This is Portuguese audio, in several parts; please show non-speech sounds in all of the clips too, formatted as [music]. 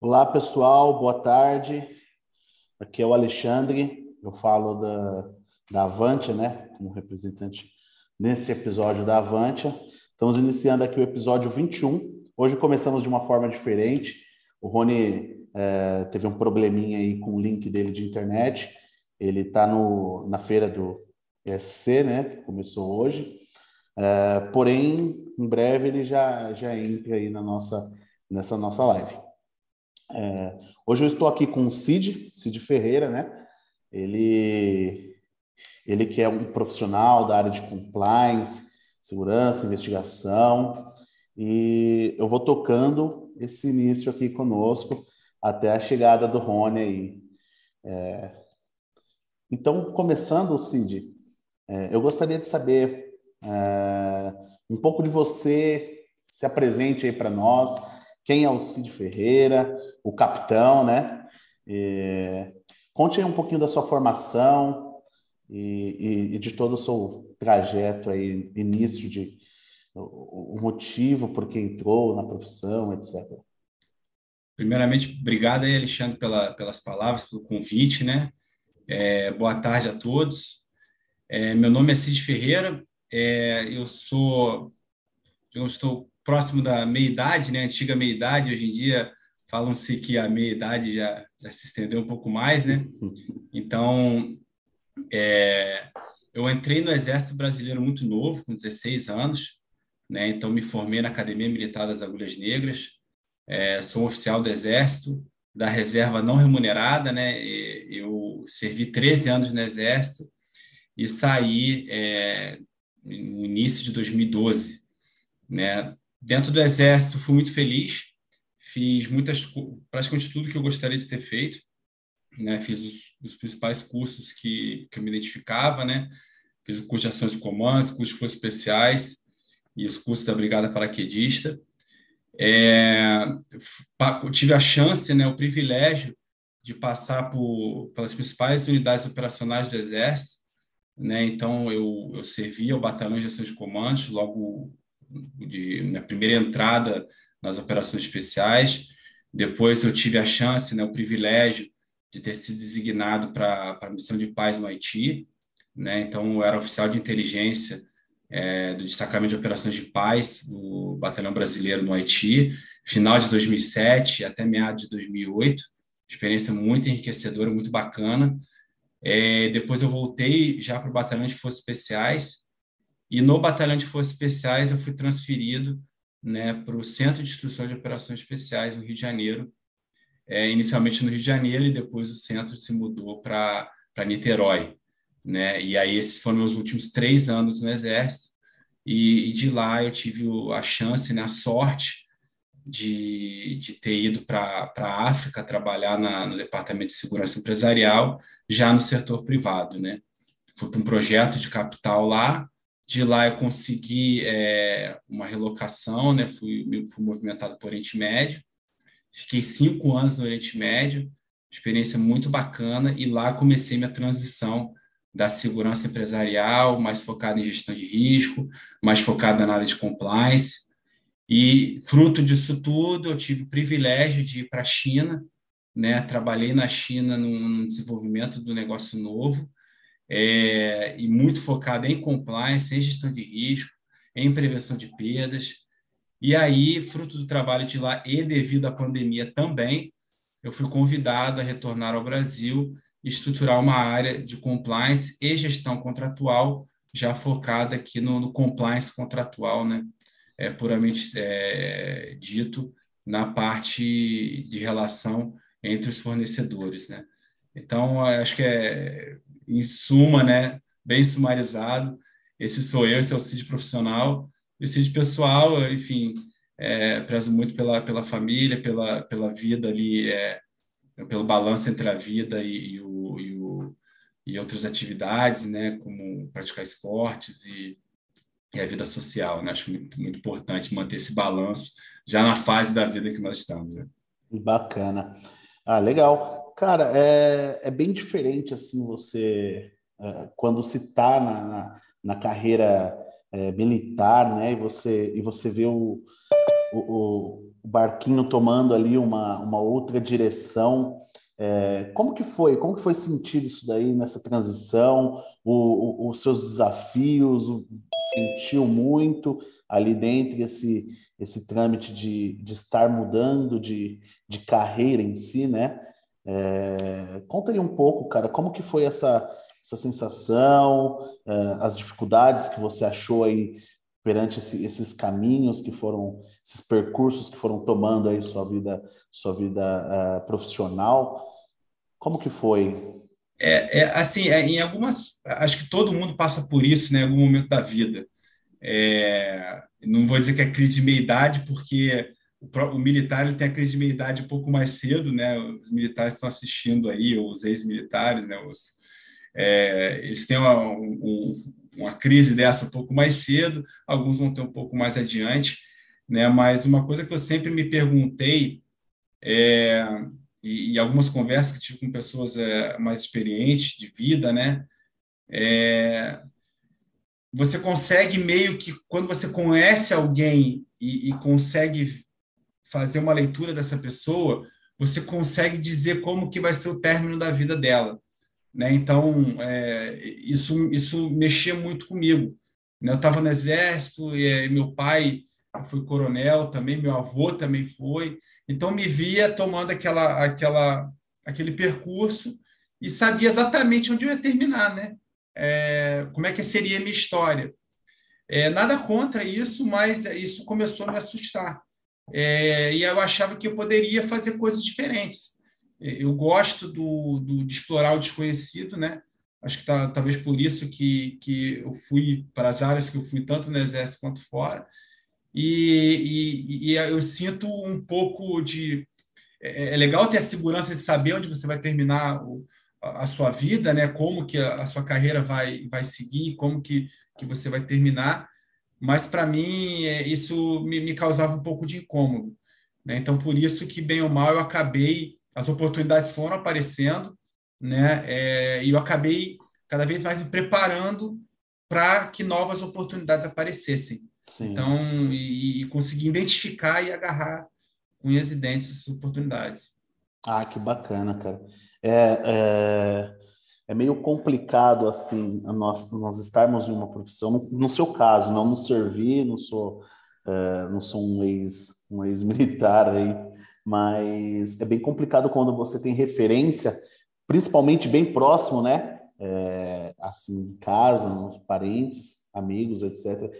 Olá, pessoal, boa tarde. Aqui é o Alexandre, eu falo da, da Avantia, né, como representante nesse episódio da Avantia. Estamos iniciando aqui o episódio 21. Hoje começamos de uma forma diferente. O Rony é, teve um probleminha aí com o link dele de internet. Ele está na feira do ESC, né, que começou hoje. É, porém, em breve ele já, já entra aí na nossa, nessa nossa live. É, hoje eu estou aqui com o Cid, Cid Ferreira, né? Ele, ele que é um profissional da área de compliance, segurança, investigação, e eu vou tocando esse início aqui conosco até a chegada do Rony aí. É, então, começando, Cid, é, eu gostaria de saber é, um pouco de você, se apresente aí para nós, quem é o Cid Ferreira, o capitão, né? E, conte aí um pouquinho da sua formação e, e, e, de todo o seu trajeto aí, início de o, motivo por que entrou na profissão, etc. Primeiramente, obrigado aí, Alexandre, pela, pelas palavras, pelo convite, né? É, boa tarde a todos. É, meu nome é Cid Ferreira, é, eu sou, eu estou próximo da meia-idade, né? Antiga meia-idade, hoje em dia falam-se que a meia-idade já, já se estendeu um pouco mais, né? [laughs] Então, é, eu entrei no Exército Brasileiro muito novo, com 16 anos, né? Então, me formei na Academia Militar das Agulhas Negras, é, sou um oficial do Exército, da reserva não remunerada, né? Eu servi 13 anos no Exército e saí é, no início de 2012, né? Dentro do Exército, fui muito feliz, fiz muitas, praticamente tudo que eu gostaria de ter feito, né? Fiz os, os principais cursos que, que eu me identificava, né? Fiz o curso de ações comandos, curso de forças especiais e os cursos da Brigada Paraquedista. É, tive a chance, né, o privilégio de passar por, pelas principais unidades operacionais do Exército, né? Então eu, eu servi ao batalhão de ações de comandos logo de na primeira entrada nas operações especiais. Depois eu tive a chance, né, o privilégio de ter sido designado para a missão de paz no Haiti. Né? Então, eu era oficial de inteligência é, do destacamento de operações de paz do Batalhão Brasileiro no Haiti, final de 2007 até meados de 2008. Experiência muito enriquecedora, muito bacana. É, depois eu voltei já para o Batalhão de Forças Especiais, e no Batalhão de Forças Especiais eu fui transferido né, para o Centro de Instrução de Operações Especiais no Rio de Janeiro, é, inicialmente no Rio de Janeiro e depois o centro se mudou para Niterói. Né? E aí esses foram meus últimos três anos no Exército e, e de lá eu tive a chance, né, a sorte de, de ter ido para a África trabalhar na, no Departamento de Segurança Empresarial, já no setor privado. Né? Fui para um projeto de capital lá, de lá eu consegui é, uma relocação, né? fui, fui movimentado para o Oriente Médio, fiquei cinco anos no Oriente Médio, experiência muito bacana, e lá comecei minha transição da segurança empresarial, mais focada em gestão de risco, mais focada na área de compliance. E fruto disso tudo, eu tive o privilégio de ir para a China, né? Trabalhei na China no desenvolvimento do negócio novo, é, e muito focada em compliance, em gestão de risco, em prevenção de perdas. E aí, fruto do trabalho de lá e devido à pandemia também, eu fui convidado a retornar ao Brasil e estruturar uma área de compliance e gestão contratual, já focada aqui no, no compliance contratual, né? É, puramente é, dito, na parte de relação entre os fornecedores, né? Então, acho que é em suma, né, bem sumarizado. Esse sou eu, esse é o CID profissional. E o CID pessoal, enfim, é, prezo muito pela, pela família, pela, pela vida ali, é, pelo balanço entre a vida e, e, o, e, o, e outras atividades, né, como praticar esportes e, e a vida social. Né? Acho muito, muito importante manter esse balanço já na fase da vida que nós estamos. Né? Bacana. Ah, legal. Cara, é, é bem diferente assim você é, quando se está na, na, na, carreira é, militar, né? E você e você vê o, o, o barquinho tomando ali uma, uma outra direção. É, como que foi? Como que foi sentir isso daí nessa transição? O, os seus desafios? Sentiu muito ali dentro esse esse trâmite de, de estar mudando de, de carreira em si, né? É, conta aí um pouco, cara, como que foi essa, essa sensação, é, as dificuldades que você achou aí perante esse, esses caminhos que foram, esses percursos que foram tomando aí sua vida, sua vida uh, profissional. Como que foi? É, é assim, é, em algumas, acho que todo mundo passa por isso, né, em algum momento da vida. É, não vou dizer que é crise de meia idade, porque o, militar ele tem a crise de meia idade um pouco mais cedo, né? Os militares estão assistindo aí, os ex-militares, né? Os, é, eles têm uma, um, uma crise dessa um pouco mais cedo, alguns vão ter um pouco mais adiante, né? Mas uma coisa que eu sempre me perguntei é, e, e algumas conversas que tive com pessoas é, mais experientes de vida, né? É, você consegue meio que quando você conhece alguém e, e consegue fazer uma leitura dessa pessoa, você consegue dizer como que vai ser o término da vida dela. Né? Então, é, isso, isso mexia muito comigo. Né? Eu estava no exército, e é, meu pai foi coronel também, meu avô também foi. Então, me via tomando aquela, aquela, aquele percurso e sabia exatamente onde eu ia terminar, né? É, como é que seria a minha história. É, nada contra isso, mas isso começou a me assustar. É, e eu achava que eu poderia fazer coisas diferentes eu gosto do, do, de explorar o desconhecido, né? Acho que tá, talvez por isso que, que eu fui para as áreas que eu fui, tanto no Exército quanto fora. E, e, e eu sinto um pouco de. É, é, legal ter a segurança de saber onde você vai terminar o, a, a sua vida, né? como que a, a, sua carreira vai, vai seguir, como que, que você vai terminar. Mas, para mim, é, isso me, me causava um pouco de incômodo. Né? Então, por isso que, bem ou mal, eu acabei as oportunidades foram aparecendo, né? É, e eu acabei cada vez mais me preparando para que novas oportunidades aparecessem. Sim. Então, e, e conseguir identificar e agarrar com unhas e dentes essas oportunidades. Ah, que bacana, cara. É, é, é meio complicado, assim, nós, nós estarmos em uma profissão, no, no seu caso, não no servir, não sou, é, não sou um ex um ex-militar aí, mas é bem complicado quando você tem referência, principalmente bem próximo, né? É, assim, em casa, nos parentes, amigos, etc.,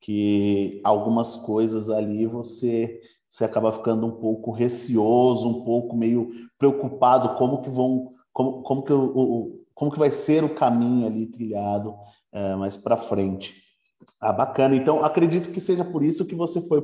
que algumas coisas ali você você acaba ficando um pouco receoso, um pouco meio preocupado como que vão, como, como que o, o como que vai ser o caminho ali trilhado é, mais para frente. Ah, bacana. Então, acredito que seja por isso que você foi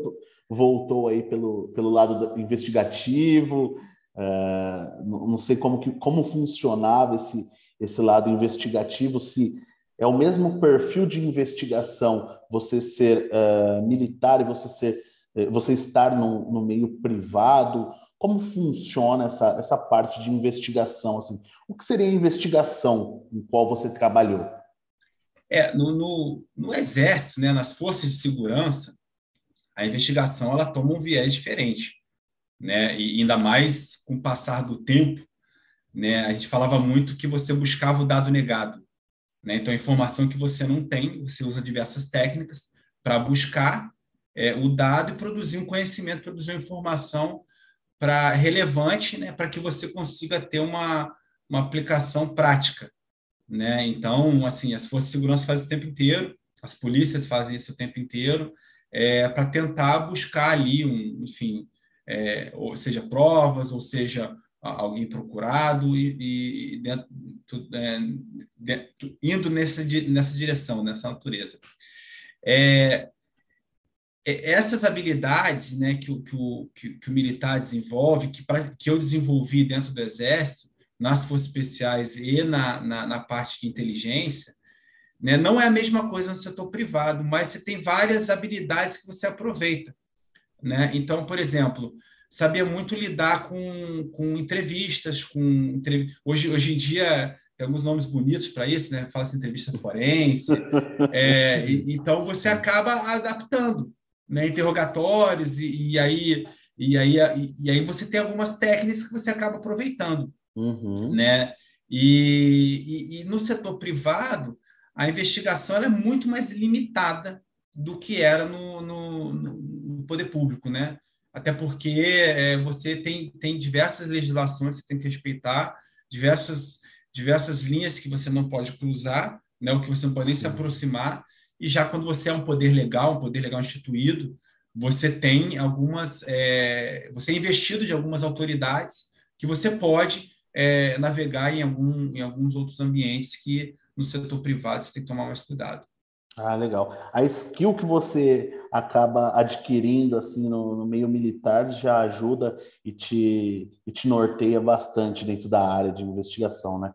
voltou aí pelo, pelo lado investigativo. Uh, não sei como, que, como funcionava esse, esse lado investigativo, se é o mesmo perfil de investigação você ser uh, militar e você ser uh, você estar no, no, meio privado. Como funciona essa, essa parte de investigação? Assim? O que seria a investigação em qual você trabalhou? É, no, no, no Exército, né, nas forças de segurança, a investigação ela toma um viés diferente, né? E ainda mais com o passar do tempo, né? A gente falava muito que você buscava o dado negado, né? Então, a informação que você não tem, você usa diversas técnicas para buscar é, o dado e produzir um conhecimento, produzir uma informação para relevante, né? Para que você consiga ter uma, uma aplicação prática, né? Então, assim, as forças de segurança fazem o tempo inteiro, as polícias fazem isso o tempo inteiro, é, para tentar buscar ali, um, enfim, é, ou seja, provas, ou seja, alguém procurado e, e dentro, é, dentro, indo nessa, nessa direção, nessa natureza. É, essas habilidades né, que, o, que, o, que, o militar desenvolve, que, pra, que eu desenvolvi dentro do Exército, nas forças especiais e na, na, na parte de inteligência, né? Não é a mesma coisa no setor privado, mas você tem várias habilidades que você aproveita. Né? Então, por exemplo, sabia muito lidar com, com entrevistas, com hoje, hoje em dia tem alguns nomes bonitos para isso, né? Fala-se entrevista forense. [laughs] é, então você acaba adaptando, né? Interrogatórios e, e, aí E aí, e aí você tem algumas técnicas que você acaba aproveitando, uhum. né? E, e, e, no setor privado, a investigação é muito mais limitada do que era no, no, no poder público, né? Até porque é, você tem, tem diversas legislações que tem que respeitar, diversas, diversas linhas que você não pode cruzar, né? o que você não pode nem se aproximar, e já quando você é um poder legal, um poder legal instituído, você tem algumas, é, você é investido de algumas autoridades que você pode é, navegar em, algum, em alguns outros ambientes que no setor privado você tem que tomar mais cuidado. Ah, legal. A skill que você acaba adquirindo assim no, no, meio militar já ajuda e te, e te norteia bastante dentro da área de investigação, né?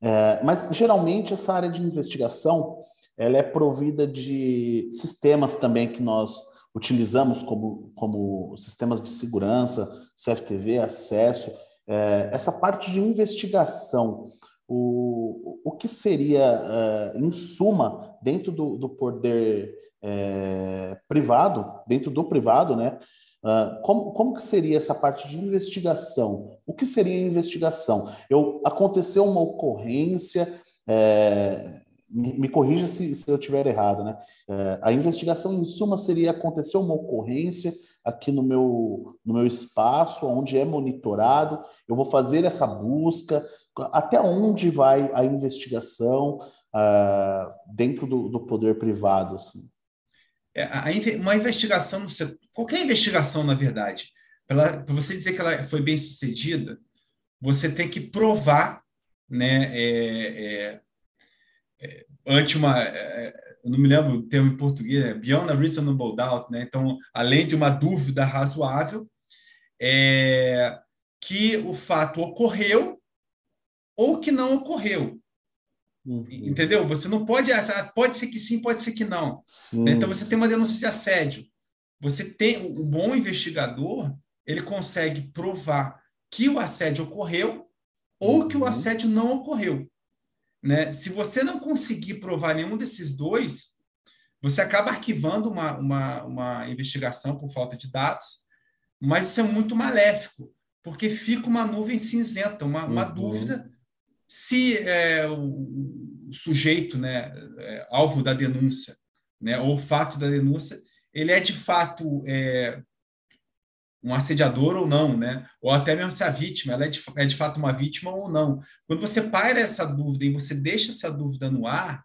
É, mas geralmente essa área de investigação ela é provida de sistemas também que nós utilizamos como, como sistemas de segurança, CFTV, acesso. É, essa parte de investigação, o, o que seria, é, em suma, dentro do, do poder é, privado, dentro do privado, né? Uh, como, como que seria essa parte de investigação? O que seria investigação? Eu, aconteceu uma ocorrência, é, me, corrija se, se eu estiver errado, né? É, a investigação, em suma, seria acontecer uma ocorrência aqui no meu, no meu espaço, onde é monitorado, eu vou fazer essa busca, até onde vai a investigação uh, dentro do, do poder privado, assim? É, uma investigação qualquer investigação, na verdade, para você dizer que ela foi bem sucedida, você tem que provar, né, é, é, é ante uma, é, eu não me lembro o termo em português, é beyond a reasonable doubt, né? Então, além de uma dúvida razoável, é, que o fato ocorreu ou que não ocorreu. Uhum. Entendeu? Você não pode. Ah, pode ser que sim, pode ser que não. Sim. Então você tem uma denúncia de assédio. Você tem o bom investigador, ele consegue provar que o assédio ocorreu ou que o uhum. assédio não ocorreu. Né? Se você não conseguir provar nenhum desses dois, você acaba arquivando uma, uma, uma investigação por falta de dados, mas isso é muito maléfico, porque fica uma nuvem cinzenta, uma, uma uhum. dúvida se é, o, o, sujeito, né, é, alvo da denúncia, né, ou o fato da denúncia, ele é de fato é, um assediador ou não, né? Ou até mesmo se a vítima ela é de, é de fato uma vítima ou não. Quando você paira essa dúvida e você deixa essa dúvida no ar,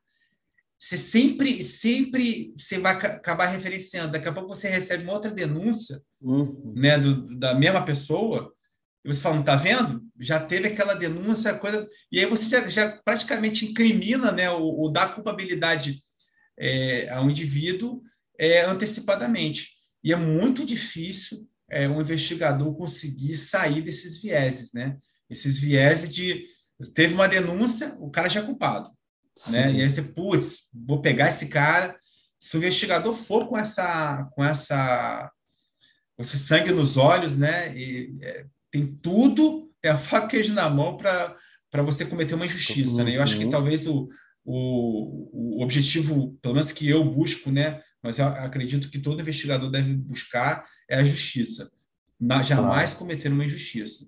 você sempre, sempre você vai acabar referenciando. Daqui a pouco você recebe uma outra denúncia, uhum. né, do, da mesma pessoa, e você fala, não está vendo? Já teve aquela denúncia, coisa. E aí você já, já praticamente incrimina né, o, o dar culpabilidade é, ao indivíduo é, antecipadamente. E é muito difícil é, um investigador conseguir sair desses vieses, né? Esses vieses de teve uma denúncia, o cara já é culpado, né? E aí você, putz, vou pegar esse cara. Se o investigador for com essa, com essa, esse sangue nos olhos, né? E, é, tem tudo, é a faca queijo na mão para você cometer uma injustiça. Uhum. Né? Eu acho que uhum. talvez o, o, o objetivo, pelo menos que eu busco, né? mas eu acredito que todo investigador deve buscar é a justiça. Na, jamais claro. cometer uma injustiça.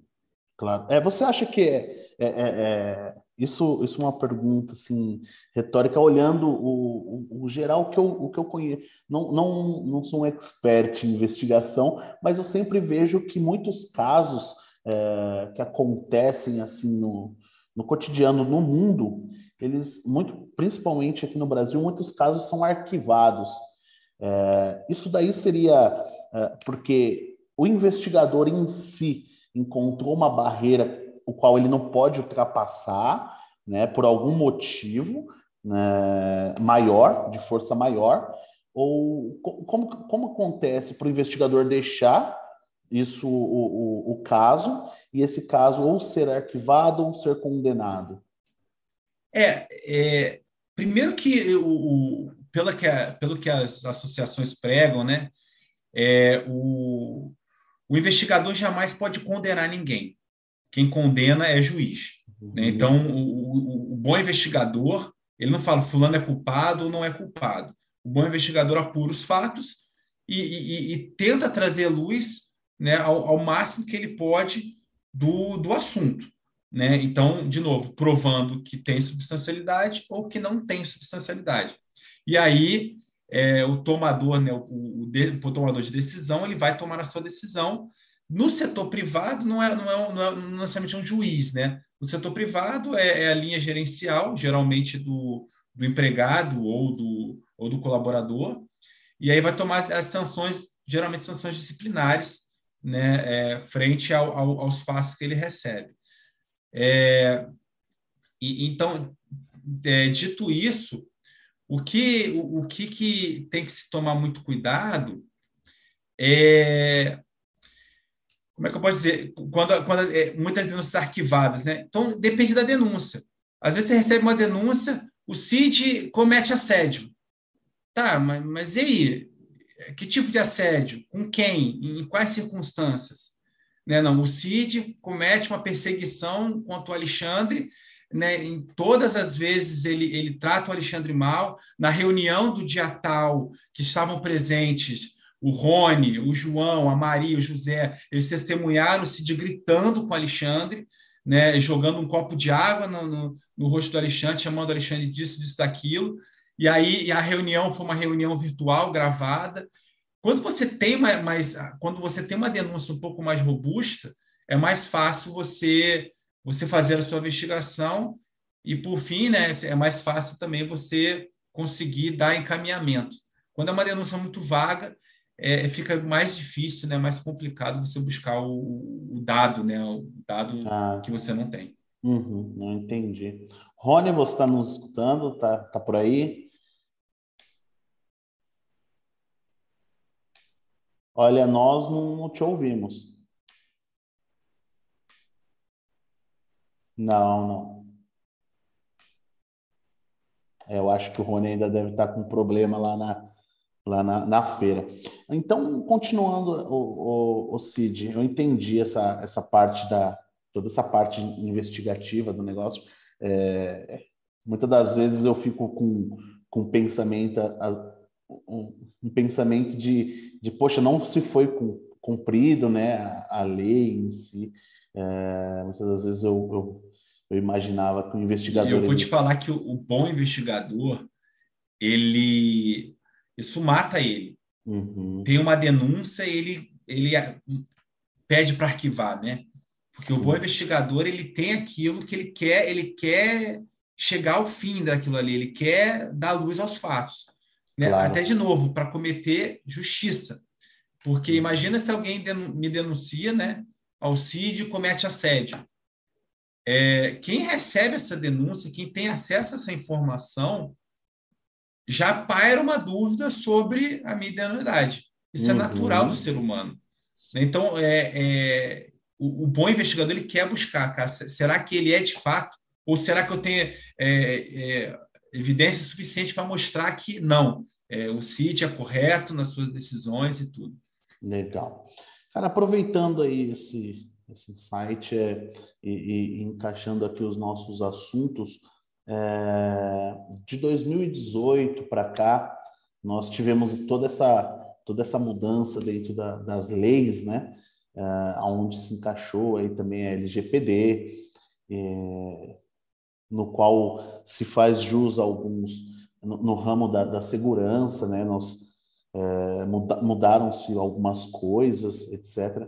Claro. É, você acha que é, é, é, é, isso, isso é uma pergunta assim, retórica, olhando o, o, o, geral que eu, o que eu conheço. Não, não, não sou um expert em investigação, mas eu sempre vejo que muitos casos é, que acontecem assim no, no cotidiano, no mundo, eles, muito, principalmente aqui no Brasil, muitos casos são arquivados. É, isso daí seria porque o investigador em si encontrou uma barreira o qual ele não pode ultrapassar, né, por algum motivo né, maior, de força maior, ou como, como acontece para o investigador deixar isso, o, o, o, caso, e esse caso ou ser arquivado ou ser condenado? É, é primeiro que o, o pela que a, pelo que as associações pregam, né, é, o, o investigador jamais pode condenar ninguém quem condena é juiz. Uhum. Né? Então, o, o, o, bom investigador, ele não fala fulano é culpado ou não é culpado. O bom investigador apura os fatos e, e, e tenta trazer luz né, ao, ao máximo que ele pode do, do assunto. Né? Então, de novo, provando que tem substancialidade ou que não tem substancialidade. E aí, é, o tomador, né, o, o, o, tomador de decisão, ele vai tomar a sua decisão. No setor privado, não é, não é, não é, não é necessariamente um juiz. Né? No setor privado, é, é a linha gerencial, geralmente do, do empregado ou do, ou do colaborador, e aí vai tomar as sanções, geralmente sanções disciplinares, né, é, frente ao, ao, aos fatos que ele recebe. É, e, então, é, dito isso, o que, o, o, que, que tem que se tomar muito cuidado é. Como é que eu posso dizer? Quando, quando é, muitas denúncias arquivadas, né? Então, depende da denúncia. Às vezes você recebe uma denúncia, o CID comete assédio. Tá, mas, mas e aí? Que tipo de assédio? Com quem? Em quais circunstâncias? Né, não, o Cid comete uma perseguição contra o Alexandre, né, em todas as vezes ele, ele trata o Alexandre mal. Na reunião do dia tal, que estavam presentes o Rony, o João, a Maria, o José, eles testemunharam o Cid gritando com o Alexandre, né, jogando um copo de água no, no, no rosto do Alexandre, chamando o Alexandre disso, disso, daquilo. E aí a reunião foi uma reunião virtual gravada. Quando você tem mais, quando você tem uma denúncia um pouco mais robusta, é mais fácil você você fazer a sua investigação e por fim, né, é mais fácil também você conseguir dar encaminhamento. Quando é uma denúncia muito vaga, é, fica mais difícil, né, mais complicado você buscar o, o dado, né, o dado ah. que você não tem. Uhum, não entendi. Rony, você está nos escutando? Tá, tá por aí? Olha, nós não te ouvimos. Não, não. É, eu acho que o Rony ainda deve estar com problema lá na, lá na, na feira. Então, continuando, o, o, o Cid, eu entendi essa, essa parte da toda essa parte investigativa do negócio. É, muitas das vezes eu fico com, com pensamento, um, um pensamento de de poxa, não se foi cumprido né, a, a lei em si. É, muitas das vezes eu, eu, eu, imaginava que o investigador. Eu vou te falar que o, o, bom investigador, ele. Isso mata ele. Uhum. Tem uma denúncia e ele, ele pede para arquivar, né? Porque Sim. o bom investigador ele tem aquilo que ele quer, ele quer chegar ao fim daquilo ali, ele quer dar luz aos fatos. Né? Claro. Até de novo, para cometer justiça. Porque imagina se alguém me denuncia, né? Ao CID comete assédio. É, quem recebe essa denúncia, quem tem acesso a essa informação, já paira uma dúvida sobre a minha identidade. Isso é uhum. é natural do ser humano. Então, é, é o, o, bom investigador ele quer buscar, cara, será que ele é de fato? Ou será que eu tenho é, é evidência suficiente para mostrar que não, é, o CIT é correto nas suas decisões e tudo. Legal. Cara, aproveitando aí esse, esse site é, e, e, encaixando aqui os nossos assuntos, é, de 2018 para cá, nós tivemos toda essa, toda essa mudança dentro da, das leis, né? É, onde se encaixou aí também a LGPD, é, no qual se faz jus a alguns no, no ramo da, da, segurança, né? Nós é, muda, mudaram-se algumas coisas, etc.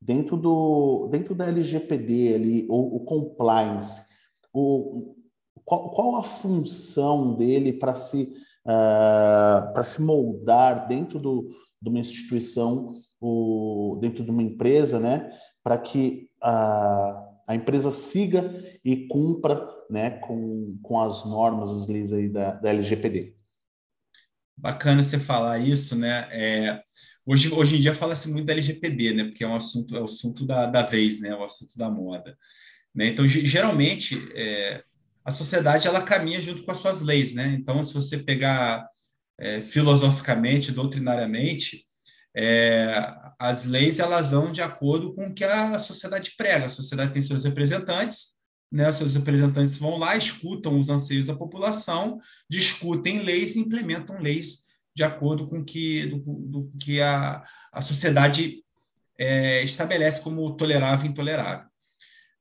Dentro do dentro da LGPD ali, o, o compliance, o, qual, qual, a função dele para se uh, para se moldar dentro do, de uma instituição, o, dentro de uma empresa, né? Para que a a empresa siga e cumpra né, com, com as normas, as leis aí da, da LGPD. Bacana você falar isso, né? É, hoje, hoje em dia fala-se muito da LGPD, né? Porque é um assunto, é o assunto da, da vez, né? É o assunto da moda. Né? Então, geralmente, é, a sociedade ela caminha junto com as suas leis, né? Então, se você pegar é, filosoficamente, doutrinariamente, é, as leis elas vão de acordo com o que a sociedade prega. A sociedade tem seus representantes, né? Seus representantes vão lá, escutam os anseios da população, discutem leis e implementam leis de acordo com que, do, do que a, a sociedade é, estabelece como tolerável e intolerável.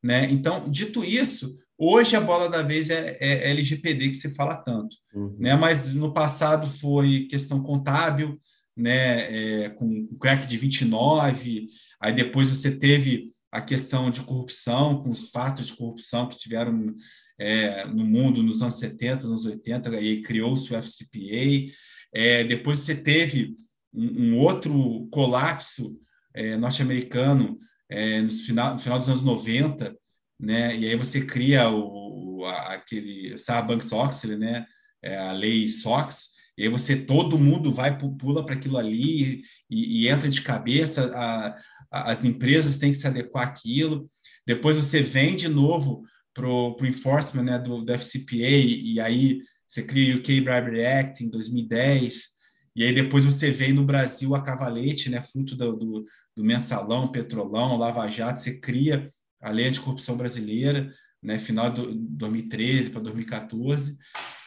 Né? Então, dito isso, hoje a bola da vez é, é LGPD que se fala tanto, uhum. né? mas no passado foi questão contábil, né? É, com o crack de 29, aí depois você teve a questão de corrupção, com os fatos de corrupção que tiveram é, no mundo nos anos 70, anos 80, e criou-se o FCPA. É, depois você teve um, um outro colapso é, norte-americano é, no, final, no final dos anos 90, né? e aí você cria o, a, aquele Sarbanes-Oxley, né? É, a lei SOX, e aí você, todo mundo vai, pula para aquilo ali e, e, entra de cabeça, a, a, as empresas têm que se adequar àquilo, depois você vem de novo para o enforcement né, do, do FCPA, e, e aí você cria o UK Bribery Act em 2010, e aí depois você vem no Brasil a Cavalete, né, fruto do, do, do mensalão, petrolão, Lava Jato, você cria a lei anticorrupção brasileira, né, final de 2013 para 2014,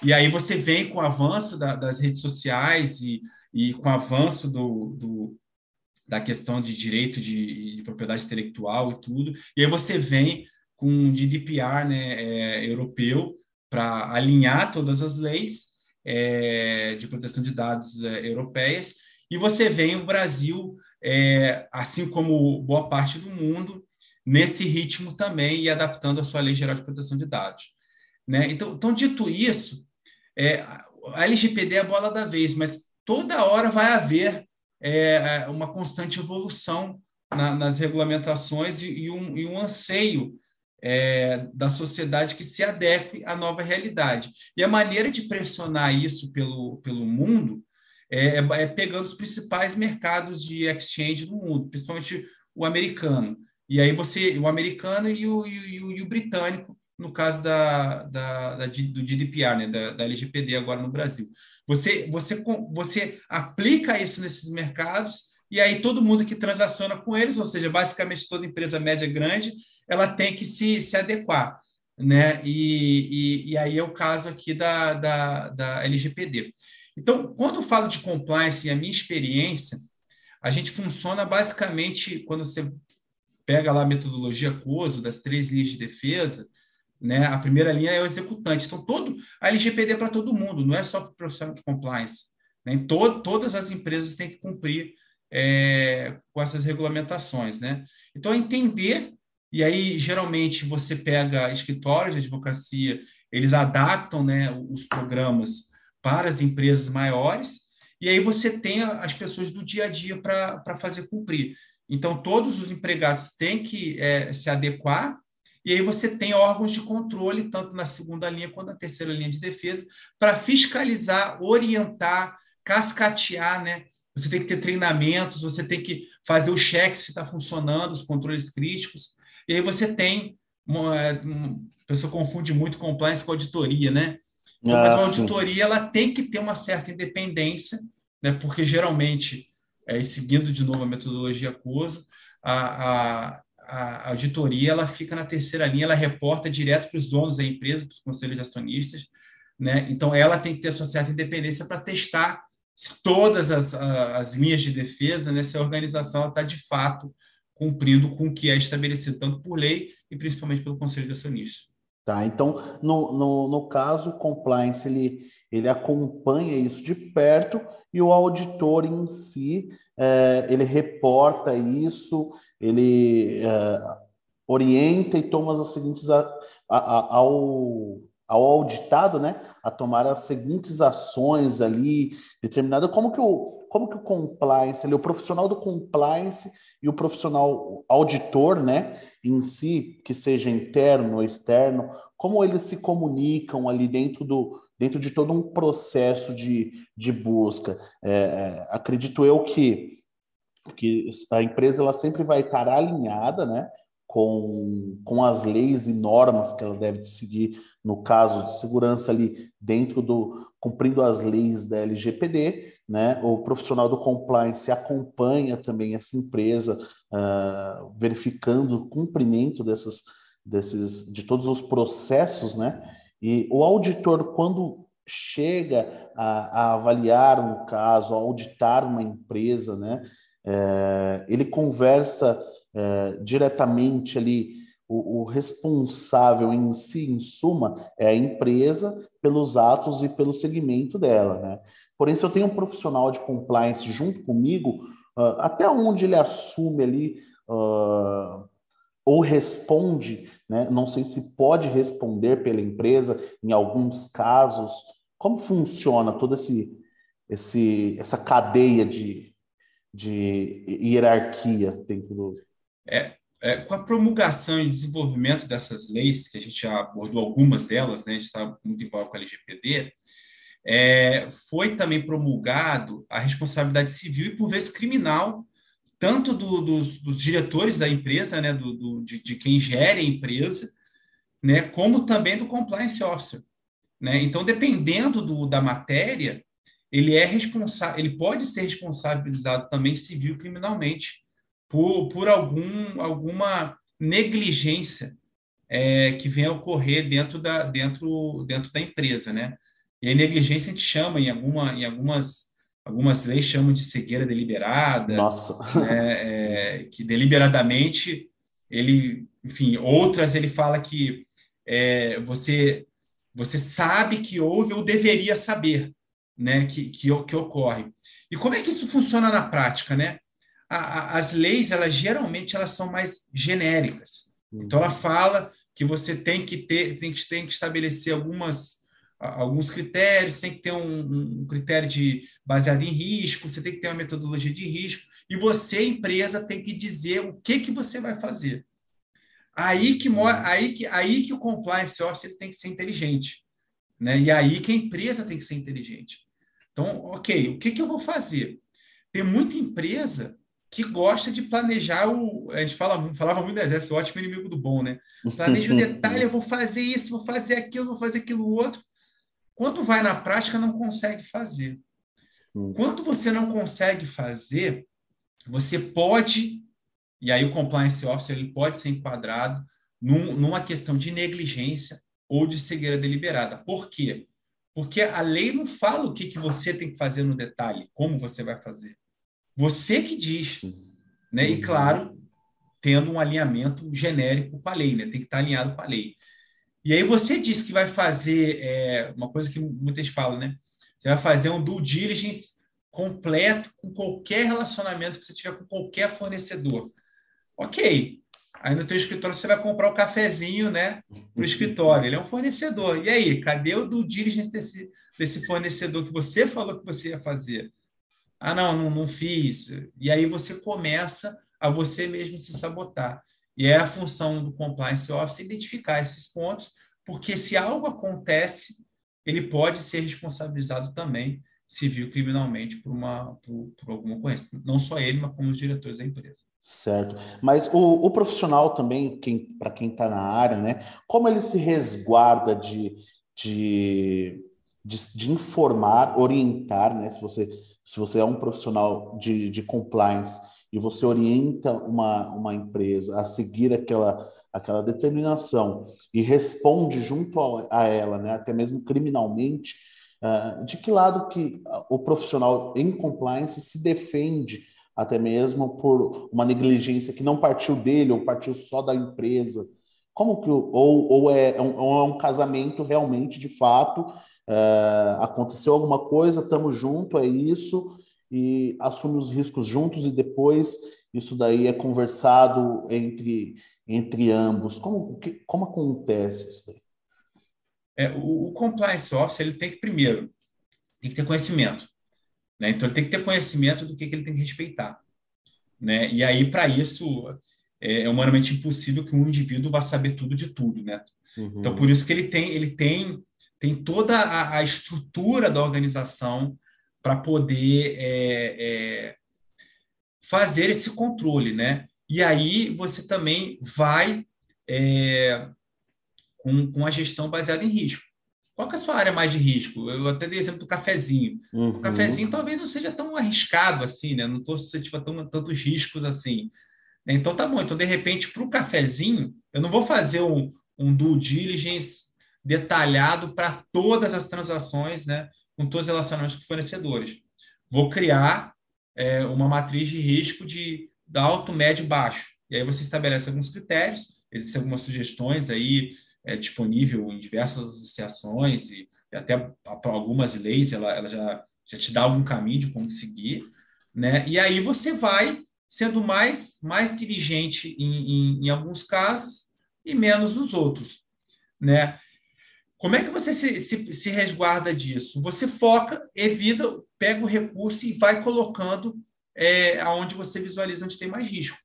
e aí você vem com o avanço da, das redes sociais e, e com o avanço do, do da questão de direito de, de, propriedade intelectual e tudo, e aí você vem com um GDPR né, é, europeu para alinhar todas as leis é, de proteção de dados é, europeias, e você vem o Brasil, é, assim como boa parte do mundo, nesse ritmo também e adaptando a sua lei geral de proteção de dados. Né? Então, então, dito isso, é, a LGPD é a bola da vez, mas toda hora vai haver é, uma constante evolução na, nas regulamentações e, e, um, e um anseio é, da sociedade que se adeque à nova realidade. E a maneira de pressionar isso pelo, pelo mundo é, é, pegando os principais mercados de exchange do mundo, principalmente o americano. E aí você, o americano e o, e o, e o britânico, no caso da, da, da, do GDPR, né, da, da LGPD agora no Brasil. Você, você, você aplica isso nesses mercados e aí todo mundo que transaciona com eles, ou seja, basicamente toda empresa média grande, ela tem que se, se adequar. Né? E, e, e aí é o caso aqui da, da, da LGPD. Então, quando eu falo de compliance e a minha experiência, a gente funciona basicamente quando você pega lá a metodologia COSO das três linhas de defesa, né? A primeira linha é o executante. Então, todo a LGPD é para todo mundo, não é só para o profissional de compliance. Né? Todas as empresas têm que cumprir é, com essas regulamentações. Né? Então, entender e aí, geralmente, você pega escritórios de advocacia, eles adaptam né, os programas para as empresas maiores, e aí você tem as pessoas do dia a dia para fazer cumprir. Então, todos os empregados têm que é, se adequar, e aí você tem órgãos de controle, tanto na segunda linha quanto na terceira linha de defesa, para fiscalizar, orientar, cascatear, né? Você tem que ter treinamentos, você tem que fazer o cheque se está funcionando, os controles críticos. E aí você tem, uma, é, a pessoa confunde muito compliance com auditoria, né? Então, ah, mas a auditoria ela tem que ter uma certa independência, né? porque geralmente, é, seguindo de novo a metodologia COSO, a, a, a auditoria ela fica na terceira linha, ela reporta direto para os donos da empresa, para os conselhos de acionistas, né? Então, ela tem que ter a sua certa independência para testar se todas as, as linhas de defesa, né, se a organização está de fato cumprindo com o que é estabelecido tanto por lei e principalmente pelo Conselho de Acionistas. Tá, então, no, no, no caso, o compliance, ele, ele acompanha isso de perto e o auditor em si, é, ele reporta isso, ele é, orienta e toma as seguintes, a, a, a, ao, ao auditado, né, a tomar as seguintes ações ali, determinada, como que o, como que o compliance, ele, o profissional do compliance, e o profissional auditor, né, em si, que seja interno ou externo, como eles se comunicam ali dentro do dentro de todo um processo de, de busca. É, é, acredito eu que, que a empresa ela sempre vai estar alinhada, né, com, com as leis e normas que ela deve seguir, no caso de segurança ali dentro do cumprindo as leis da LGPD, né? O profissional do compliance acompanha também essa empresa, uh, verificando o cumprimento dessas, desses, de todos os processos, né? E o auditor, quando chega a, a avaliar um caso, a auditar uma empresa, né? é, ele conversa é, diretamente ali, o, o, responsável em si, em suma, é a empresa pelos atos e pelo segmento dela, né? Porém, se eu tenho um profissional de compliance junto comigo, uh, até onde ele assume ali uh, ou responde, né? não sei se pode responder pela empresa em alguns casos, como funciona toda esse, esse, essa cadeia de, de hierarquia dentro do. É, é, com a promulgação e desenvolvimento dessas leis, que a gente já abordou algumas delas, né, a gente está muito volta com a LGPD, é, foi também promulgado a responsabilidade civil e, por vezes, criminal, tanto do, dos, dos, diretores da empresa, né, do, do de, de, quem gere a empresa, né, como também do compliance officer. Né? Então, dependendo do, da matéria, ele é responsável, ele pode ser responsabilizado também civil e criminalmente por, por algum, alguma negligência é, que venha a ocorrer dentro da, dentro, dentro da empresa, né? E a negligência a gente chama em, alguma, em algumas, algumas leis chamam de cegueira deliberada. Né? É, que deliberadamente ele, enfim, outras ele fala que é, você você sabe que houve ou deveria saber, né, que, que, que ocorre. E como é que isso funciona na prática, né? A, a, as leis, elas geralmente elas são mais genéricas. Então ela fala que você tem que ter, tem que, tem que estabelecer algumas alguns critérios, tem que ter um, um, critério de baseado em risco, você tem que ter uma metodologia de risco, e você, empresa, tem que dizer o que, que você vai fazer. Aí que, aí que, aí que o compliance officer tem que ser inteligente. Né? E aí que a empresa tem que ser inteligente. Então, ok, o que, que eu vou fazer? Tem muita empresa que gosta de planejar o. A gente fala, falava muito do exército, ótimo inimigo do bom, né? Planeja o [laughs] detalhe, eu vou fazer isso, vou fazer aquilo, vou fazer aquilo outro. Quando vai na prática, não consegue fazer. Quando você não consegue fazer, você pode, e aí o compliance officer ele pode ser enquadrado num, numa questão de negligência ou de cegueira deliberada. Por quê? Porque a lei não fala o que, que você tem que fazer no detalhe, como você vai fazer. Você que diz. Né? E, claro, tendo um alinhamento genérico com a lei, né? tem que estar alinhado com a lei. E aí você disse que vai fazer é, uma coisa que muitas falam, né? Você vai fazer um due diligence completo com qualquer relacionamento que você tiver com qualquer fornecedor. Ok. Aí no teu escritório você vai comprar o um cafezinho, né? Para o escritório. Ele é um fornecedor. E aí, cadê o due diligence desse, desse fornecedor que você falou que você ia fazer? Ah, não, não, não fiz. E aí você começa a você mesmo se sabotar. E é a função do compliance officer identificar esses pontos, porque se algo acontece, ele pode ser responsabilizado também civil criminalmente por uma por, por alguma ocorrência. Não só ele, mas como os diretores da empresa. Certo. Mas o, o profissional também, quem, para quem está na área, né? Como ele se resguarda de, de, de, de, informar, orientar, né? Se você, se você é um profissional de, de compliance e você orienta uma, uma empresa a seguir aquela, aquela determinação e responde junto a, a ela, né, até mesmo criminalmente, uh, de que lado que o profissional em compliance se defende até mesmo por uma negligência que não partiu dele ou partiu só da empresa? Como que ou, ou, é, é ou é um casamento realmente de fato? Uh, aconteceu alguma coisa, estamos junto, é isso, e assume os riscos juntos e depois isso daí é conversado entre, entre ambos. Como, como acontece isso daí? É, o, o, compliance officer ele tem que primeiro tem que ter conhecimento, né? Então ele tem que ter conhecimento do que, que ele tem que respeitar, né? E aí para isso é, é humanamente impossível que um indivíduo vá saber tudo de tudo, né? Uhum. Então por isso que ele tem ele tem tem toda a, a estrutura da organização para poder é, é, fazer esse controle, né? E aí você também vai é, com, com a gestão baseada em risco. Qual é a sua área mais de risco? Eu até dei exemplo do cafezinho. Uhum. O cafezinho talvez não seja tão arriscado assim, né? Não estou suscetível a tantos riscos assim. Então tá bom. Então, de repente, para o cafezinho, eu não vou fazer um, um due diligence detalhado para todas as transações, né? com todos os relacionamentos com fornecedores. Vou criar é, uma matriz de risco de da alto, médio e baixo. E aí você estabelece alguns critérios, existem algumas sugestões aí é, disponível em diversas associações e, e até algumas leis, ela, ela já, já te dá algum caminho de como seguir, né? E aí você vai sendo mais, mais dirigente em, em, em alguns casos e menos nos outros, né? Como é que você se, se, se, resguarda disso? Você foca, evita, pega o recurso e vai colocando é, aonde você visualiza onde tem mais risco.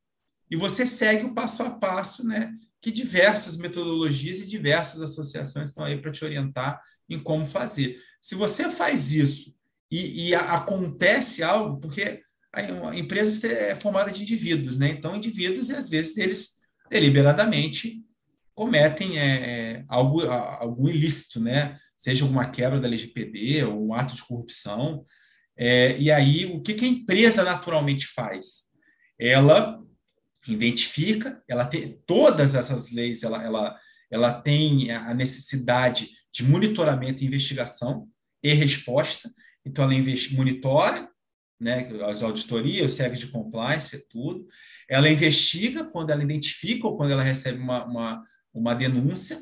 E você segue o passo a passo, né? Que diversas metodologias e diversas associações estão aí para te orientar em como fazer. Se você faz isso e, e a, acontece algo, porque a empresa é formada de indivíduos, né? Então, indivíduos, às vezes, eles deliberadamente cometem é, algo, algum ilícito, né? Seja uma quebra da LGPD ou um ato de corrupção. É, e aí, o que, que a empresa naturalmente faz? Ela identifica, ela tem todas essas leis, ela, ela, ela tem a necessidade de monitoramento investigação e resposta. Então, ela monitora, né, as auditorias, os serviços de compliance, tudo. Ela investiga quando ela identifica ou quando ela recebe uma, uma, uma denúncia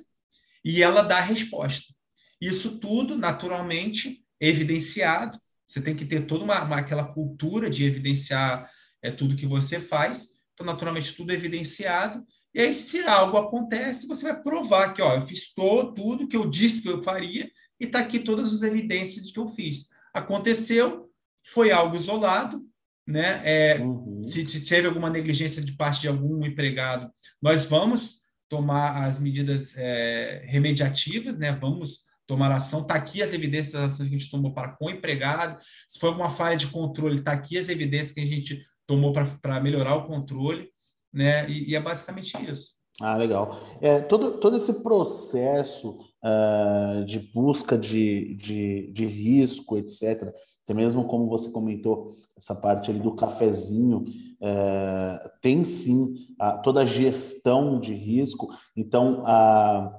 e ela dá a resposta. Isso tudo, naturalmente, evidenciado. Você tem que ter toda uma, uma aquela cultura de evidenciar é, tudo que você faz. Então, naturalmente, tudo evidenciado. E aí, se algo acontece, você vai provar que ó, eu fiz todo, tudo que eu disse que eu faria e está aqui todas as evidências de que eu fiz. Aconteceu, foi algo isolado, né? É, uhum. se, se teve alguma negligência de parte de algum empregado, nós vamos tomar as medidas é, remediativas, né? Vamos tomar ação. Está aqui as evidências das ações que a gente tomou para com o empregado. Se foi alguma falha de controle, está aqui as evidências que a gente tomou para melhorar o controle, né? E, e, é basicamente isso. Ah, legal. É, todo, todo esse processo uh, de busca de, de, de risco, etc., até mesmo como você comentou, essa parte ali do cafezinho, é, tem sim a, toda a gestão de risco. Então, a,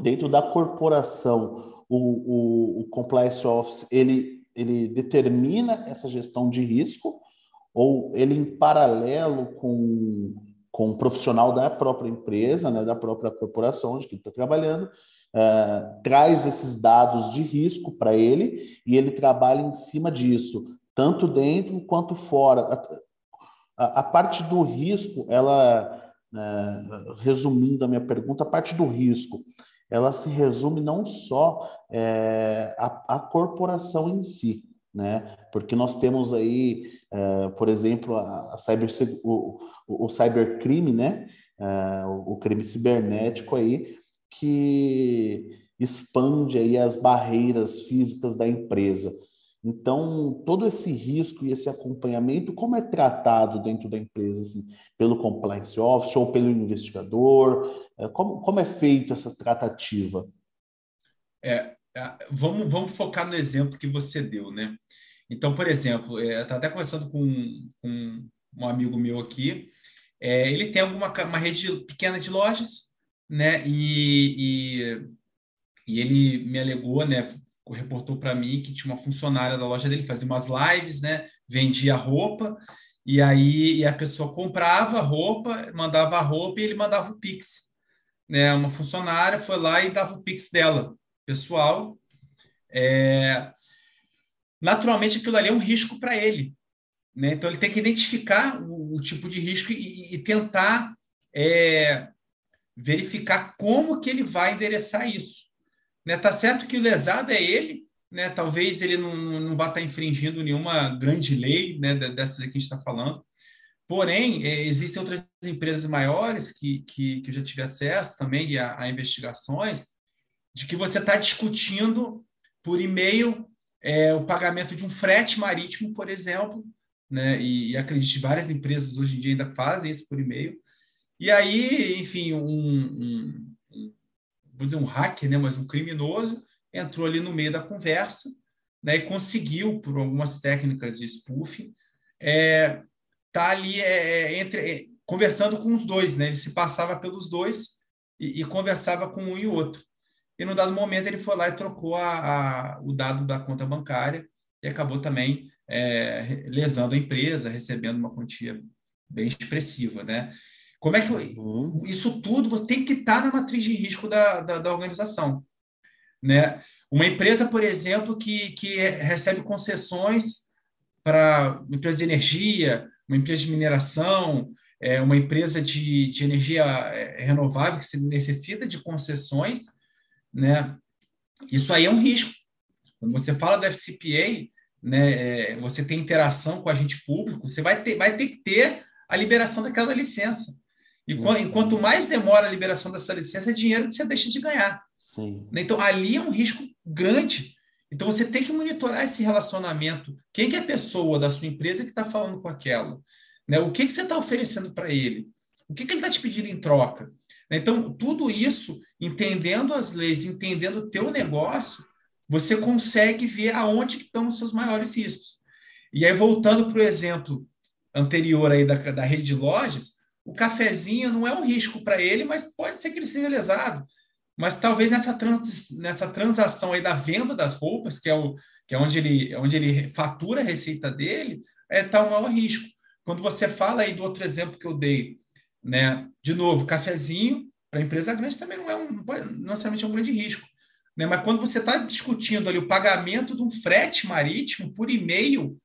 dentro da corporação, o, o, o, Compliance Office, ele, ele determina essa gestão de risco ou ele em paralelo com, com profissional da própria empresa, né, da própria corporação onde ele está trabalhando, uh, traz esses dados de risco para ele e ele trabalha em cima disso, tanto dentro quanto fora. A, parte do risco, ela, uh, resumindo a minha pergunta, a parte do risco, ela se resume não só é, a, a, corporação em si, né? Porque nós temos aí, é, por exemplo, a, a cyber, o, o, o cybercrime, né? É, o, o, crime cibernético aí, que expande aí as barreiras físicas da empresa. Então, todo esse risco e esse acompanhamento, como é tratado dentro da empresa, assim, pelo compliance officer ou pelo investigador? É, como, como é feito essa tratativa? É, é vamos, vamos focar no exemplo que você deu, né? Então, por exemplo, é, até conversando com, com, um amigo meu aqui, é, ele tem alguma uma rede pequena de lojas, né? E, e, e ele me alegou, né? Reportou para mim que tinha uma funcionária da loja dele, fazia umas lives, né? Vendia roupa, e aí e a pessoa comprava roupa, mandava a roupa e ele mandava o Pix. Né? Uma funcionária foi lá e dava o Pix dela, pessoal. É... Naturalmente, aquilo ali é um risco para ele. Né? Então, ele tem que identificar o, o tipo de risco e, e tentar é, verificar como que ele vai endereçar isso. Né? Tá certo que o lesado é ele, né? talvez ele não, não, não vá estar infringindo nenhuma grande lei né, dessas que a gente está falando, porém, é, existem outras empresas maiores que, que, que eu já tive acesso também a, a investigações, de que você está discutindo por e-mail é, o pagamento de um frete marítimo, por exemplo, né? e, e acredite, várias empresas hoje em dia ainda fazem isso por e-mail, e aí, enfim, um, um, vou dizer um hacker, né, mas um criminoso entrou ali no meio da conversa né, e conseguiu, por algumas técnicas de spoofing, é, tá ali é, é entre, é, conversando com os dois, né? Ele se passava pelos dois e, e, conversava com um e outro. E no dado momento ele foi lá e trocou a, a, o dado da conta bancária e acabou também é, lesando a empresa, recebendo uma quantia bem expressiva, né? Como é que uhum. isso tudo tem que estar na matriz de risco da, da, da organização, né? Uma empresa, por exemplo, que, que recebe concessões para uma empresa de energia, uma empresa de mineração, é, uma empresa de, de energia é, renovável que se necessita de concessões, né? Isso aí é um risco. Quando você fala do FCPA, né, é, você tem interação com o agente público, você vai ter, vai ter que ter a liberação daquela licença. E uhum. quanto mais demora a liberação dessa licença, é dinheiro que você deixa de ganhar. Sim. Então, ali é um risco grande. Então, você tem que monitorar esse relacionamento. Quem que é a pessoa da sua empresa que está falando com aquela? Né? O que, que você está oferecendo para ele? O que, que ele está te pedindo em troca? Então, tudo isso, entendendo as leis, entendendo o teu negócio, você consegue ver aonde estão os seus maiores riscos. E aí, voltando para o exemplo anterior aí da, da rede de lojas, o cafezinho não é um risco para ele, mas pode ser que ele seja lesado. Mas talvez nessa, trans, nessa transação aí da venda das roupas, que é, o, que é onde, ele, onde ele fatura a receita dele, é tá o maior risco. Quando você fala aí do outro exemplo que eu dei, né? De novo, cafezinho para empresa grande também não é um, não necessariamente é um grande risco. Né? Mas quando você está discutindo ali o pagamento de um frete marítimo por e-mail,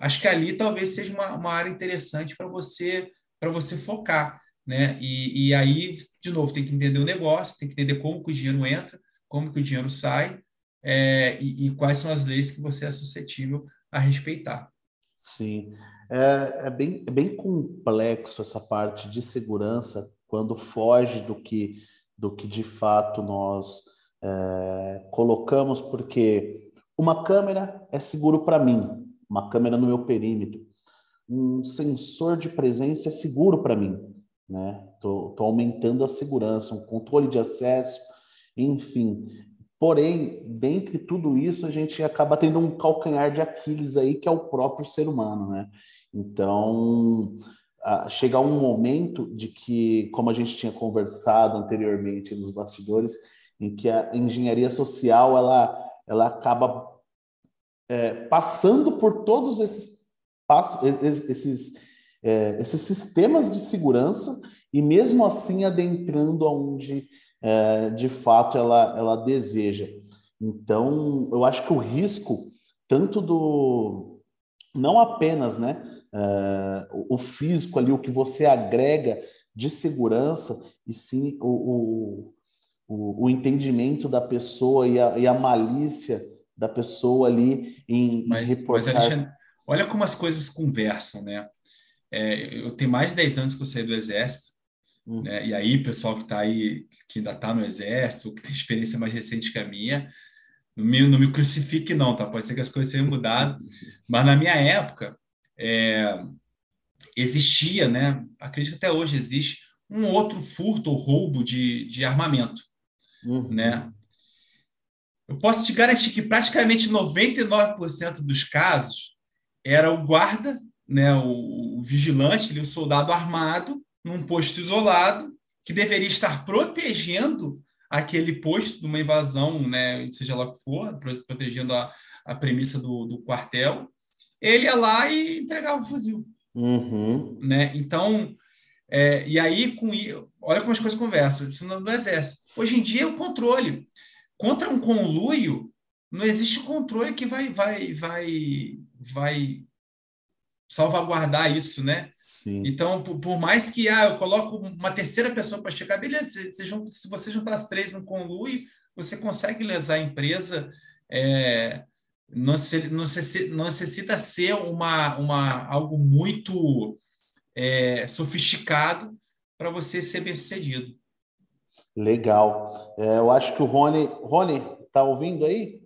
acho que ali talvez seja uma, uma área interessante para você para você focar, né? E, e aí, de novo, tem que entender o negócio, tem que entender como que o dinheiro entra, como que o dinheiro sai é, e, e, quais são as leis que você é suscetível a respeitar. Sim, é, é, bem, é bem complexo essa parte de segurança quando foge do que, do que de fato nós é, colocamos, porque uma câmera é seguro para mim, uma câmera no meu perímetro, um sensor de presença seguro para mim, né? Tô, tô aumentando a segurança, um controle de acesso, enfim. Porém, dentre tudo isso, a gente acaba tendo um calcanhar de Aquiles aí, que é o próprio ser humano, né? Então, chega um momento de que, como a gente tinha conversado anteriormente nos bastidores, em que a engenharia social ela, ela acaba é, passando por todos esses esses, é, esses sistemas de segurança e mesmo assim adentrando aonde é, de fato ela, ela deseja. Então, eu acho que o risco, tanto do. não apenas né, é, o físico ali, o que você agrega de segurança, e sim o, o, o entendimento da pessoa e a, e a malícia da pessoa ali em, mas, em reportar. Mas, Alexandre, Olha como as coisas conversam, né? É, eu tenho mais de 10 anos que eu saí do Exército, uhum. né? e aí, pessoal que está aí, que ainda está no Exército, que tem experiência mais recente que a minha, não me, não me crucifique não, tá? Pode ser que as coisas tenham mudado, [laughs] mas na minha época, é, existia, né? Acredito que até hoje existe, um outro furto ou roubo de, de armamento, uhum. né? Eu posso te garantir que praticamente 99% dos casos era o guarda, né, o, o vigilante, o soldado armado, num posto isolado, que deveria estar protegendo aquele posto de uma invasão, né, seja lá o que for, protegendo a, a premissa do, do quartel, ele ia lá e entregava o fuzil. Uhum. Né? Então, é, e aí, com olha como as coisas conversam, isso no, no exército. Hoje em dia, é o controle. Contra um conluio, não existe controle que vai, vai, vai, vai salvaguardar isso, né? Sim. Então, por, por, mais que ah, eu coloco uma terceira pessoa para checar, beleza, se, junta, se você juntar as três no conluio, você consegue lesar a empresa. É, não, se, não, se, não necessita ser uma, uma, algo muito é, sofisticado para você ser bem sucedido. Legal. É, eu acho que o Rony. Rony, tá ouvindo aí?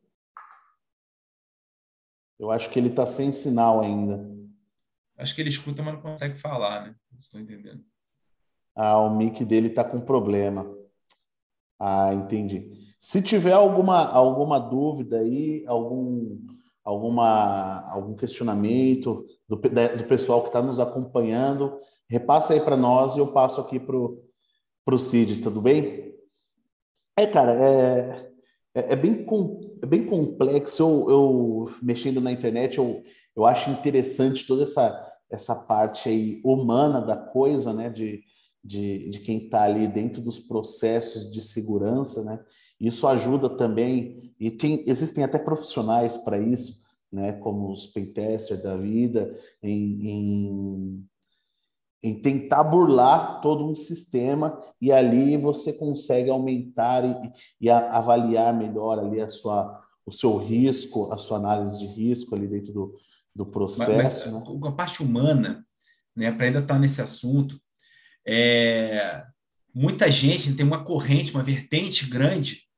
Eu acho que ele está sem sinal ainda. Acho que ele escuta, mas não consegue falar, né? Estou entendendo. Ah, o mic dele está com problema. Ah, entendi. Se tiver alguma, alguma dúvida aí, algum, alguma, algum questionamento do, do pessoal que está nos acompanhando, repassa aí para nós e eu passo aqui para o Cid, tudo bem? É, cara, é, é, é, bem, é bem complexo. Eu, eu, mexendo na internet, eu, eu acho interessante toda essa, essa parte aí humana da coisa, né? De, de, de quem está ali dentro dos processos de segurança, né? Isso ajuda também, e tem, existem até profissionais para isso, né? Como os pentesters da vida, em, em em tentar burlar todo um sistema e ali você consegue aumentar e, e a, avaliar melhor ali a sua, o seu risco, a sua análise de risco ali dentro do, do processo. Mas, mas né? a parte humana, né, para ainda estar tá nesse assunto, é, muita gente tem uma corrente, uma vertente grande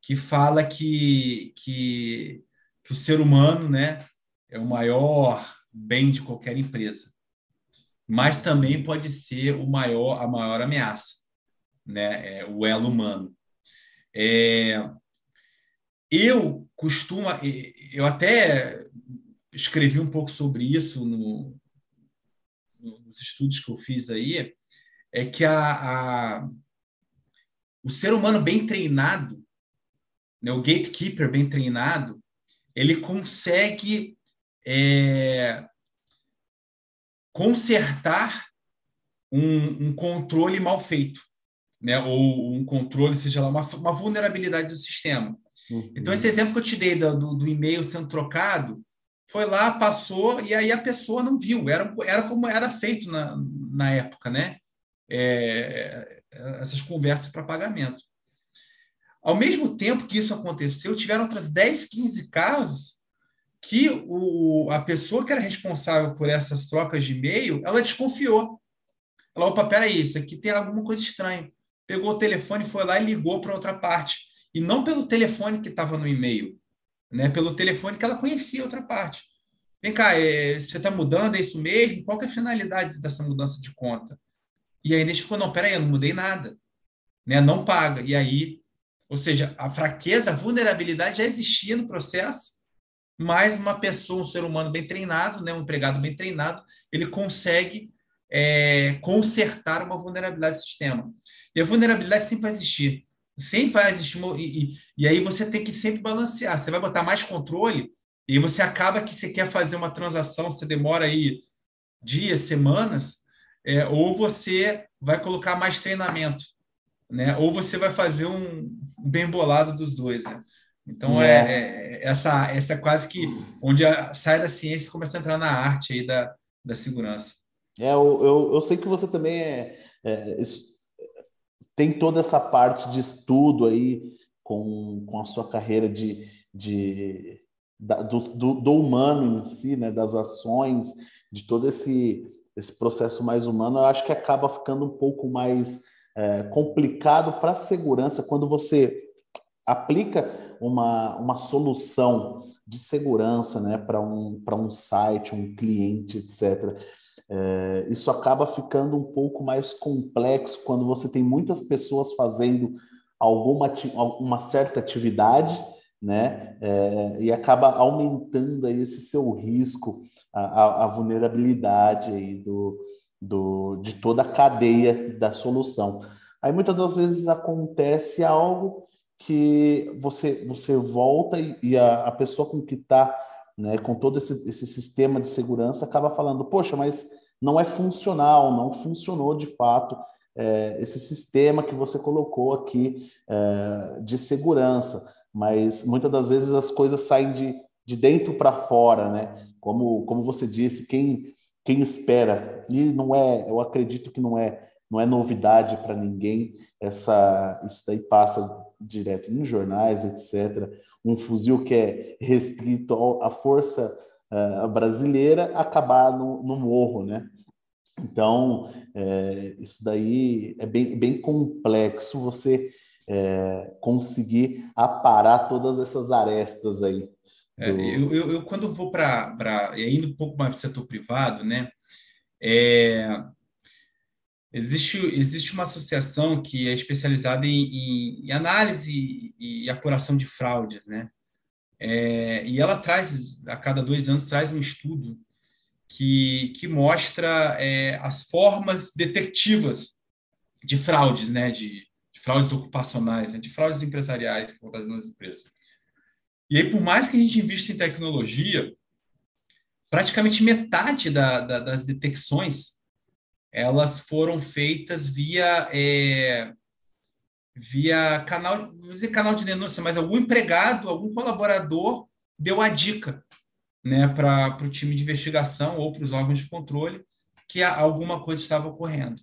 que fala que, que, que o ser humano né, é o maior bem de qualquer empresa mas também pode ser o maior, a maior ameaça, né? É, o elo humano. É, eu costumo, eu até escrevi um pouco sobre isso no, nos estudos que eu fiz aí, é que a, a o ser humano bem treinado, né, o gatekeeper bem treinado, ele consegue é, consertar um, um, controle mal feito, né? ou um controle, seja lá, uma, uma vulnerabilidade do sistema. Uhum. Então, esse exemplo que eu te dei do, do, do, e-mail sendo trocado, foi lá, passou, e aí a pessoa não viu. Era, era como era feito na, na época, né? É, essas conversas para pagamento. Ao mesmo tempo que isso aconteceu, tiveram outras 10, 15 casos que o, a pessoa que era responsável por essas trocas de e-mail, ela desconfiou. Ela, opa, peraí, isso aqui tem alguma coisa estranha. Pegou o telefone, foi lá e ligou para outra parte. E não pelo telefone que estava no e-mail, né? pelo telefone que ela conhecia outra parte. Vem cá, é, você está mudando, é isso mesmo? Qual é a finalidade dessa mudança de conta? E aí a ficou, não, peraí, eu não mudei nada. Né? Não paga. E aí, ou seja, a fraqueza, a vulnerabilidade já existia no processo, mas uma pessoa, um ser humano bem treinado, né, um empregado bem treinado, ele consegue é, consertar uma vulnerabilidade do sistema. E a vulnerabilidade sempre vai existir. Sempre vai existir. Uma, e, e, e, aí você tem que sempre balancear. Você vai botar mais controle e você acaba que você quer fazer uma transação, você demora aí dias, semanas, é, ou você vai colocar mais treinamento, né? ou você vai fazer um, bem bolado dos dois. Né? Então, é. é, é, essa, essa é quase que onde a, sai da ciência e começa a entrar na arte aí da, da segurança. É, eu, eu, eu sei que você também é, é, tem toda essa parte de estudo aí com, com a sua carreira de, de, da, do, do, do, humano em si, né, das ações, de todo esse, esse processo mais humano, eu acho que acaba ficando um pouco mais é, complicado para a segurança quando você aplica uma, uma solução de segurança né, para um, um site, um cliente, etc. É, isso acaba ficando um pouco mais complexo quando você tem muitas pessoas fazendo alguma uma certa atividade, né, é, e acaba aumentando aí esse seu risco, a, a vulnerabilidade aí do, do, de toda a cadeia da solução. Aí muitas das vezes acontece algo que você você volta e, e a, a, pessoa com que está, né, com todo esse, esse sistema de segurança, acaba falando, poxa, mas não é funcional, não funcionou de fato é, esse sistema que você colocou aqui é, de segurança. Mas muitas das vezes as coisas saem de, de dentro para fora, né? Como, como você disse, quem, quem espera, e não é, eu acredito que não é, não é novidade para ninguém, essa, isso daí passa direto em jornais, etc. Um fuzil que é restrito à força uh, brasileira acabar no, no, morro, né? Então, é, isso daí é bem, bem complexo você é, conseguir aparar todas essas arestas aí. É, eu, eu, eu, quando vou para. indo um pouco mais para o setor privado, né? É, Existe, existe uma associação que é especializada em, em análise e, apuração de fraudes, né? É, e ela traz, a cada dois anos, traz um estudo que, que mostra é, as formas detectivas de fraudes, né? De, de fraudes ocupacionais, né, de fraudes empresariais que acontecem nas empresas. E aí, por mais que a gente invista em tecnologia, praticamente metade da, da, das detecções elas foram feitas via é, via canal, vou dizer canal de denúncia, mas algum empregado, algum colaborador deu a dica né, para o time de investigação ou para os órgãos de controle que alguma coisa estava ocorrendo.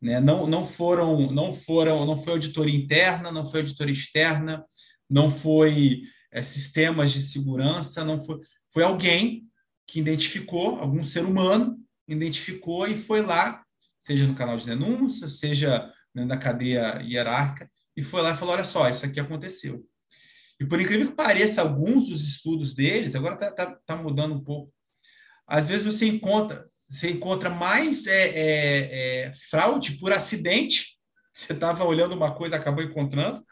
Né? Não, não foram, não foram, não foi auditoria interna, não foi auditoria externa, não foi é, sistemas de segurança, não foi, foi alguém que identificou, algum ser humano identificou e foi lá, seja no canal de denúncia, seja né, na cadeia hierárquica, e foi lá e falou: olha só, isso aqui aconteceu. E por incrível que pareça, alguns dos estudos deles, agora está tá, tá mudando um pouco, às vezes você encontra, você encontra mais é, é, é, fraude por acidente, [laughs] você estava olhando uma coisa acabou encontrando,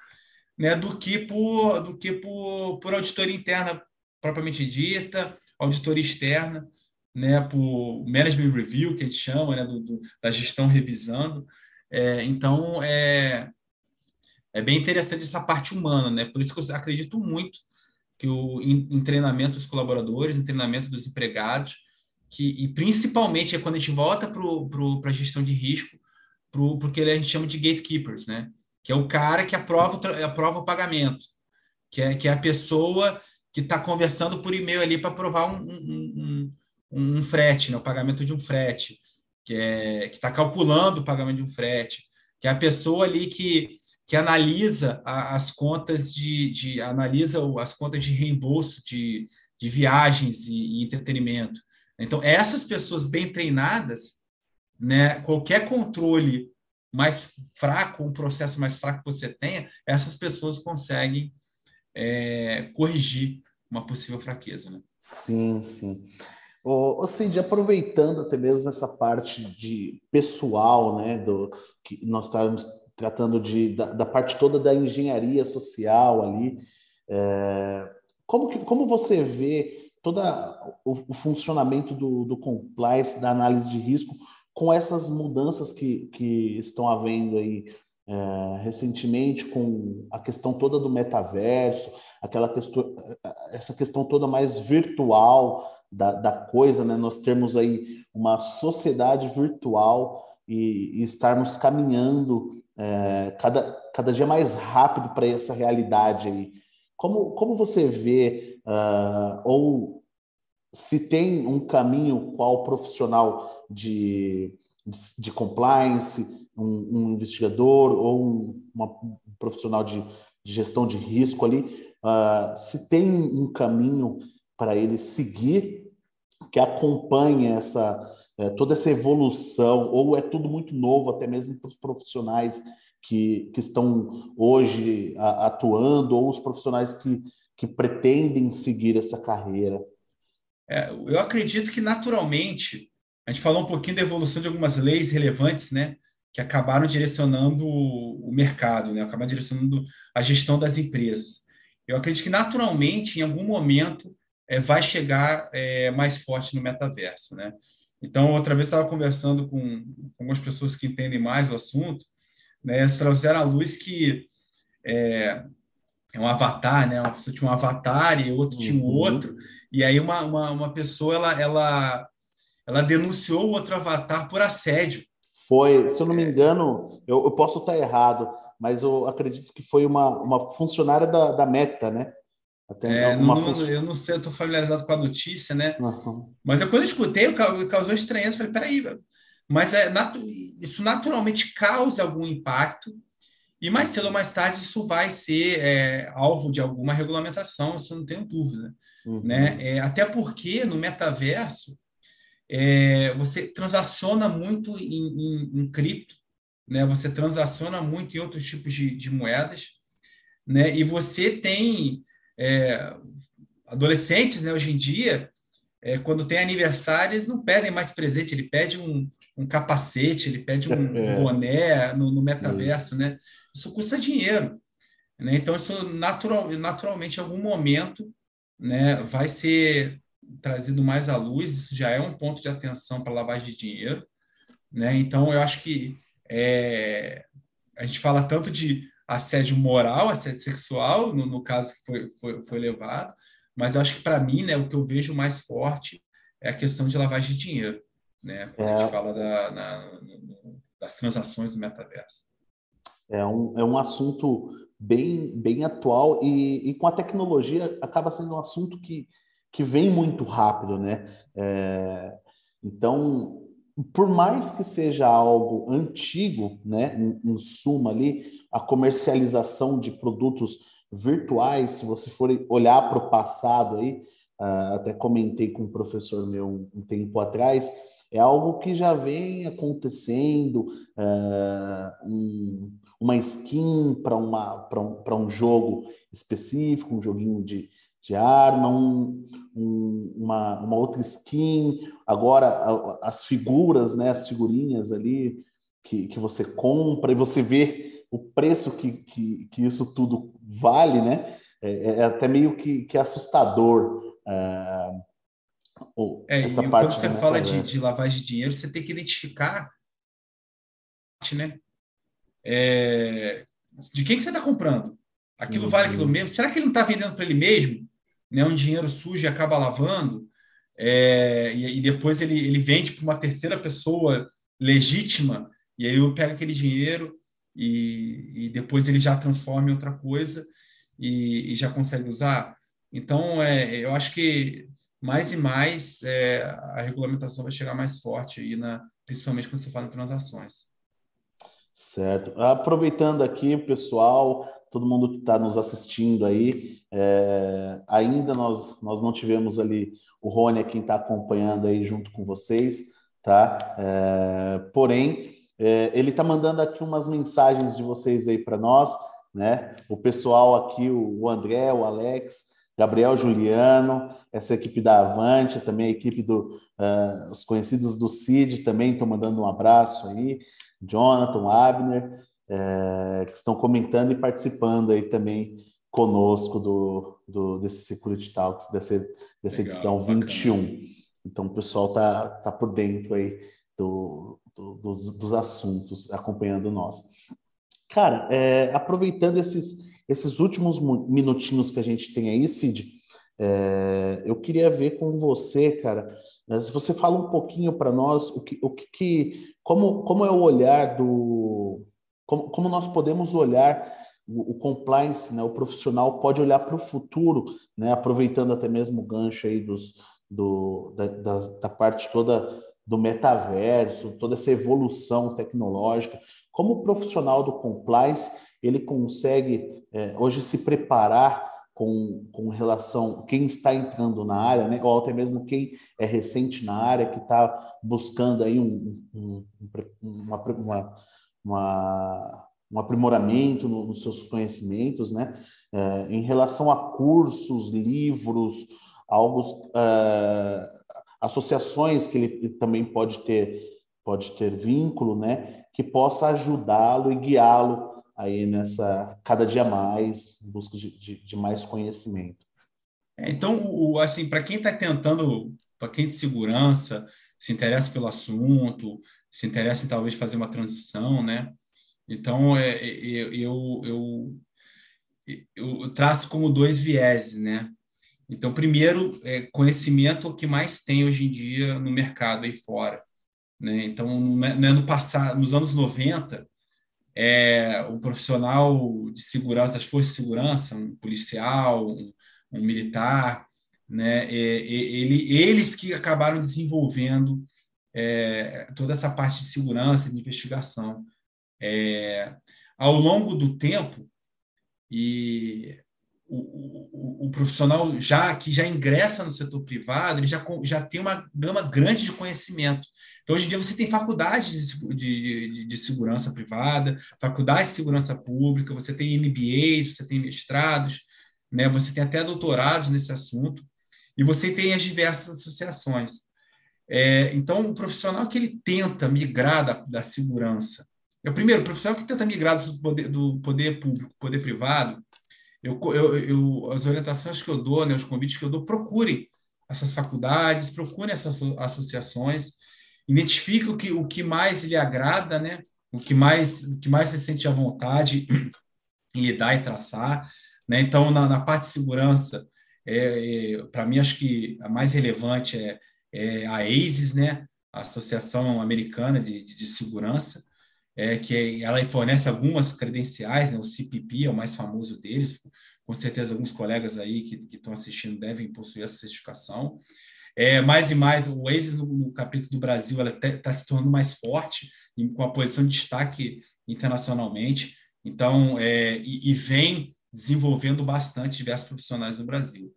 né, do que por, do que por, por auditoria interna propriamente dita, auditoria externa, né, por management review, que a gente chama, né, do, do da gestão revisando. É, então, é, é bem interessante essa parte humana, né? Por isso que eu acredito muito que o em, em treinamento dos colaboradores, em treinamento dos empregados, que e principalmente é quando a gente volta para a gestão de risco, pro, porque a gente chama de gatekeepers, né? Que é o cara que aprova, aprova o pagamento, que é, que é a pessoa que está conversando por e-mail ali para aprovar um, um, um, um, frete, né? o pagamento de um frete, que é está calculando o pagamento de um frete, que é a pessoa ali que que analisa as contas de, de analisa as contas de reembolso de, de viagens e, e, entretenimento. Então, essas pessoas bem treinadas, né, qualquer controle mais fraco, um processo mais fraco que você tenha, essas pessoas conseguem é, corrigir uma possível fraqueza. Né? Sim, sim. Ô, Cid, aproveitando até mesmo essa parte de pessoal, né, do que nós estávamos tratando de, da, da, parte toda da engenharia social ali. É, como, que, como você vê todo o, o, funcionamento do, do compliance, da análise de risco, com essas mudanças que, que estão havendo aí é, recentemente, com a questão toda do metaverso, aquela questão, essa questão toda mais virtual da, da coisa, né? Nós temos aí uma sociedade virtual e, e estarmos caminhando é, cada, cada dia mais rápido para essa realidade aí. Como, como você vê, uh, ou se tem um caminho qual profissional de, de, de compliance, um, um, investigador ou um, uma, um profissional de, de, gestão de risco ali, uh, se tem um caminho para ele seguir que acompanhe essa, é, toda essa evolução, ou é tudo muito novo, até mesmo para os profissionais que, que estão hoje atuando, ou os profissionais que, que pretendem seguir essa carreira? É, eu acredito que naturalmente, a gente falou um pouquinho da evolução de algumas leis relevantes, né? Que acabaram direcionando o mercado, né? Acabaram direcionando a gestão das empresas. Eu acredito que naturalmente, em algum momento, é, vai chegar é, mais forte no metaverso, né? Então, outra vez estava conversando com, com algumas pessoas que entendem mais o assunto, né? Trouxeram à luz que é, é um avatar, né? Uma pessoa tinha um avatar e outro tinha um uhum. outro, e aí uma, uma, uma pessoa ela, ela, ela denunciou o outro avatar por assédio. Foi, se eu não me engano, eu, eu posso estar errado, mas eu acredito que foi uma, uma funcionária da, da Meta, né? É, não, não, eu não sei, eu estou familiarizado com a notícia, né? Uhum. Mas quando eu escutei, causou estranheza. Falei, peraí, mas é, natu isso naturalmente causa algum impacto, e mais cedo ou mais tarde isso vai ser é, alvo de alguma regulamentação, isso não tenho dúvida. Uhum. Né? É, até porque no metaverso é, você transaciona muito em, em, em, cripto, né? você transaciona muito em outros tipos de, de moedas, né? e você tem é, adolescentes, né, hoje em dia, é, quando tem aniversário, eles não pedem mais presente, ele pede um, um capacete, ele pede um [laughs] é. boné no, no metaverso, né? Isso custa dinheiro. Né? Então, isso natural, naturalmente, em algum momento, né, vai ser trazido mais à luz, isso já é um ponto de atenção para lavagem de dinheiro. Né? Então, eu acho que é, a gente fala tanto de assédio moral, assédio sexual, no, no caso que foi, foi, foi levado, mas eu acho que para mim, né, o que eu vejo mais forte é a questão de lavagem de dinheiro, né, quando é. a gente é. fala da, na, das transações do metaverso. É um, é um assunto bem, bem atual e, e com a tecnologia acaba sendo um assunto que, que vem muito rápido, né? É, então, por mais que seja algo antigo, né, em, em suma ali, a comercialização de produtos virtuais, se você for olhar para o passado aí, uh, até comentei com um professor meu um, tempo atrás, é algo que já vem acontecendo, um, uma skin para um, um jogo específico, um joguinho de, de arma, um, um, uma, uma outra skin, agora as figuras, né, as figurinhas ali que, que você compra e você vê o preço que, que, que isso tudo vale, né? É, é, é até meio que, que assustador. Uh, é, essa parte quando você fala de, de, lavagem de dinheiro, você tem que identificar, né? É, de quem que você está comprando? Aquilo uhum. vale aquilo mesmo? Será que ele não está vendendo para ele mesmo? Né? Um dinheiro sujo e acaba lavando? É, e, e, depois ele, ele vende para uma terceira pessoa legítima, e aí eu pego aquele dinheiro e, e depois ele já transforma em outra coisa e, e já consegue usar. Então, é, eu acho que mais e mais é, a regulamentação vai chegar mais forte aí, na, principalmente quando você fala em transações. Certo. Aproveitando aqui, pessoal, todo mundo que está nos assistindo aí, é, ainda nós, nós não tivemos ali o Rony, quem está acompanhando aí junto com vocês, tá? É, porém, é, ele está mandando aqui umas mensagens de vocês aí para nós, né? O pessoal aqui, o André, o Alex, Gabriel Juliano, essa equipe da Avante, também a equipe do uh, os conhecidos do CID também estão mandando um abraço aí, Jonathan, Abner, é, que estão comentando e participando aí também conosco do, do desse Security Talks, dessa, dessa Legal, edição bacana. 21. Então o pessoal tá, tá por dentro aí do, do, dos, dos, assuntos, acompanhando nós. Cara, é, aproveitando esses, esses últimos minutinhos que a gente tem aí, Cid, é, eu queria ver com você, cara, né, se você fala um pouquinho para nós o que, o que, como, como é o olhar do, como, como nós podemos olhar o, o compliance, né, o profissional pode olhar para o futuro, né, aproveitando até mesmo o gancho aí dos, do, da, da, da parte toda do metaverso, toda essa evolução tecnológica, como o profissional do compliance ele consegue é, hoje se preparar com, com relação quem está entrando na área, né, ou até mesmo quem é recente na área, que está buscando aí um, um, uma, uma, uma, um aprimoramento no, nos seus conhecimentos, né, é, em relação a cursos, livros, algo, é, associações que ele também pode ter pode ter vínculo, né, que possa ajudá-lo e guiá-lo aí nessa cada dia mais em busca de, de, de mais conhecimento. É, então, o, assim, para quem está tentando, para quem de segurança se interessa pelo assunto, se interessa em talvez fazer uma transição, né? Então, é, é eu, eu, eu, eu traço como dois vieses, né? Então, primeiro, é, conhecimento o que mais tem hoje em dia no mercado aí fora. Né? Então, no, é, no passado, nos anos 90, é, o profissional de segurança, das forças de segurança, um policial, um, um militar, né? É, ele, eles que acabaram desenvolvendo é, toda essa parte de segurança e de investigação. É, ao longo do tempo, e o, o, o, profissional já que já ingressa no setor privado, ele já, já tem uma gama grande de conhecimento. Então, hoje em dia, você tem faculdades de, de, de segurança privada, faculdades de segurança pública, você tem MBAs, você tem mestrados, né? você tem até doutorados nesse assunto, e você tem as diversas associações. É, então, o profissional que ele tenta migrar da, da segurança, é o primeiro, o profissional que tenta migrar do poder, do poder público, poder privado, eu, eu, eu, as orientações que eu dou, né, os convites que eu dou, procurem essas faculdades, procurem essas associações, identifique o que, o que mais lhe agrada, né? o que mais, o que mais se sente à vontade em lidar e traçar. Né? Então, na, na parte de segurança, é, é para mim, acho que a mais relevante é, é a ASIS, né? a Associação Americana de, de, de Segurança, é, que ela fornece algumas credenciais, né? o CPP é o mais famoso deles, com certeza alguns colegas aí que, estão assistindo devem possuir essa certificação. É, mais e mais, o ASIS no, no capítulo do Brasil está se tornando mais forte, com a posição de destaque internacionalmente, então, é, e, e, vem desenvolvendo bastante diversos profissionais no Brasil.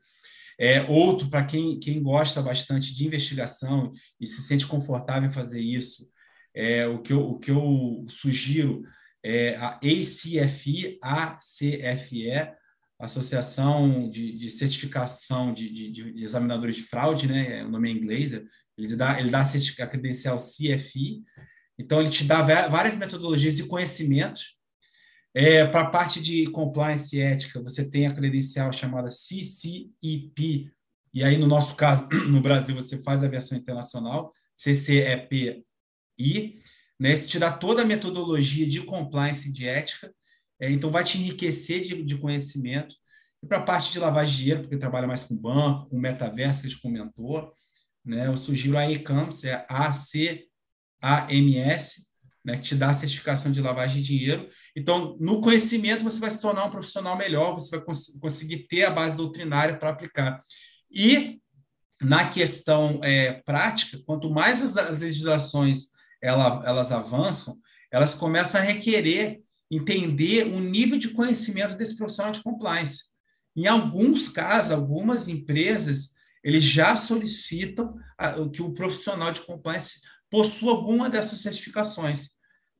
É, outro, para quem, quem gosta bastante de investigação e se sente confortável em fazer isso, é, o, que eu, o que eu sugiro é a ACFE, ACFE, Associação de, de Certificação de, de, de, Examinadores de Fraude, né? o nome é inglês, ele dá, ele dá a credencial CFI, então ele te dá várias metodologias e conhecimentos. É, Para a parte de compliance e ética, você tem a credencial chamada CCEP, e aí, no nosso caso, [clears throat] no Brasil, você faz a versão internacional, CCEPI, né? Isso te toda a metodologia de compliance e de ética, é, então vai te enriquecer de, de conhecimento. E para a parte de lavagem de dinheiro, porque trabalha mais com banco, com metaverso, que a gente comentou, né? eu sugiro a ECAMS, é A-C-A-M-S, né, que te dá a certificação de lavagem de dinheiro. Então, no conhecimento, você vai se tornar um profissional melhor, você vai cons conseguir ter a base doutrinária para aplicar. E, na questão é, prática, quanto mais as, as legislações ela, elas avançam, elas começam a requerer entender o nível de conhecimento desse profissional de compliance. Em alguns casos, algumas empresas, eles já solicitam que o profissional de compliance possua alguma dessas certificações.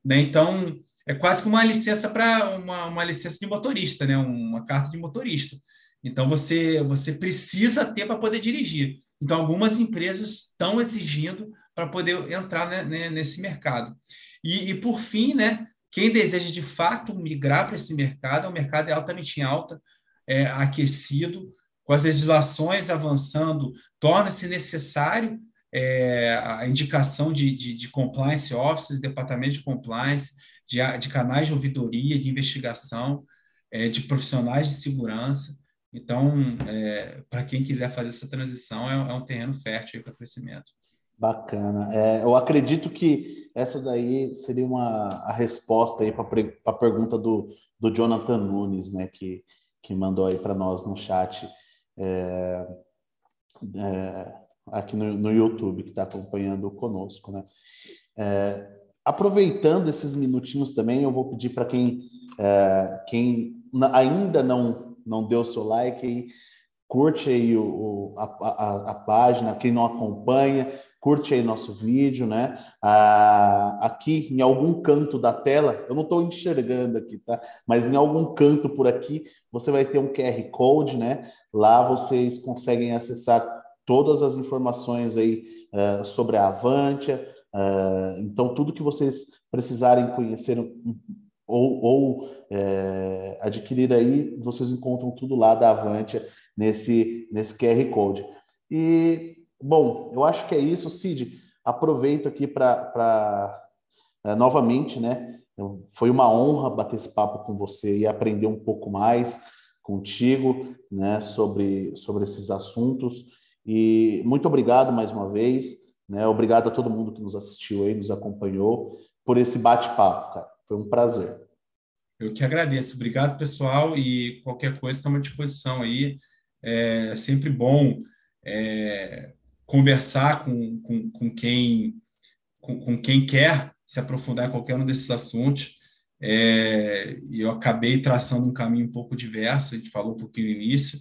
Né? Então, é quase que uma licença para uma, uma licença de motorista, né? uma carta de motorista. Então, você, você precisa ter para poder dirigir. Então, algumas empresas estão exigindo para poder entrar né, né, nesse mercado. E, e, por fim, né, quem deseja de fato migrar para esse mercado, o mercado é altamente alta, é, aquecido, com as legislações avançando, torna-se necessário é, a indicação de, de, de, compliance officers, departamento de compliance, de, de canais de ouvidoria, de investigação, é, de profissionais de segurança. Então, é, para quem quiser fazer essa transição, é, é um terreno fértil para crescimento. Bacana. É, eu acredito que essa daí seria uma a resposta aí para a pergunta do, do Jonathan Nunes, né, que, que mandou aí para nós no chat é, é, aqui no, no YouTube, que está acompanhando conosco, né. É, aproveitando esses minutinhos também, eu vou pedir para quem, é, quem ainda não, não deu seu like aí, curte aí o, o a, a, a, página, quem não acompanha, curte aí nosso vídeo, né? Ah, aqui em algum canto da tela, eu não estou enxergando aqui, tá? Mas em algum canto por aqui, você vai ter um QR Code, né? Lá vocês conseguem acessar todas as informações aí uh, sobre a Avantia. Uh, então, tudo que vocês precisarem conhecer ou, ou é, adquirir aí, vocês encontram tudo lá da Avantia nesse, nesse QR Code. E Bom, eu acho que é isso, Cid. Aproveito aqui para é, novamente, né? Foi uma honra bater esse papo com você e aprender um pouco mais contigo, né? Sobre, sobre esses assuntos. E muito obrigado mais uma vez, né? Obrigado a todo mundo que nos assistiu aí, nos acompanhou por esse bate-papo, cara. Foi um prazer. Eu que agradeço. Obrigado, pessoal. E qualquer coisa, estamos à disposição aí. É sempre bom é, conversar com, com, com quem, com, com, quem quer se aprofundar em qualquer um desses assuntos. É, eu acabei traçando um caminho um pouco diverso, a gente falou um pouquinho no início,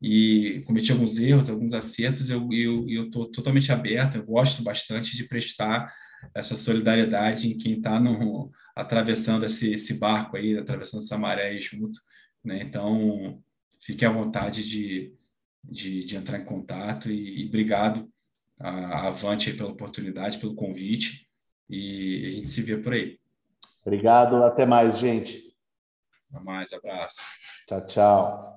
e cometi alguns erros, alguns acertos, eu estou eu, totalmente aberto, eu gosto bastante de prestar essa solidariedade em quem está atravessando esse, esse barco aí, atravessando essa maré junto, né? Então, fique à vontade de, de, de entrar em contato e, e obrigado a Avante pela oportunidade, pelo convite e a gente se vê por aí. Obrigado, até mais, gente. Até mais, abraço. Tchau, tchau.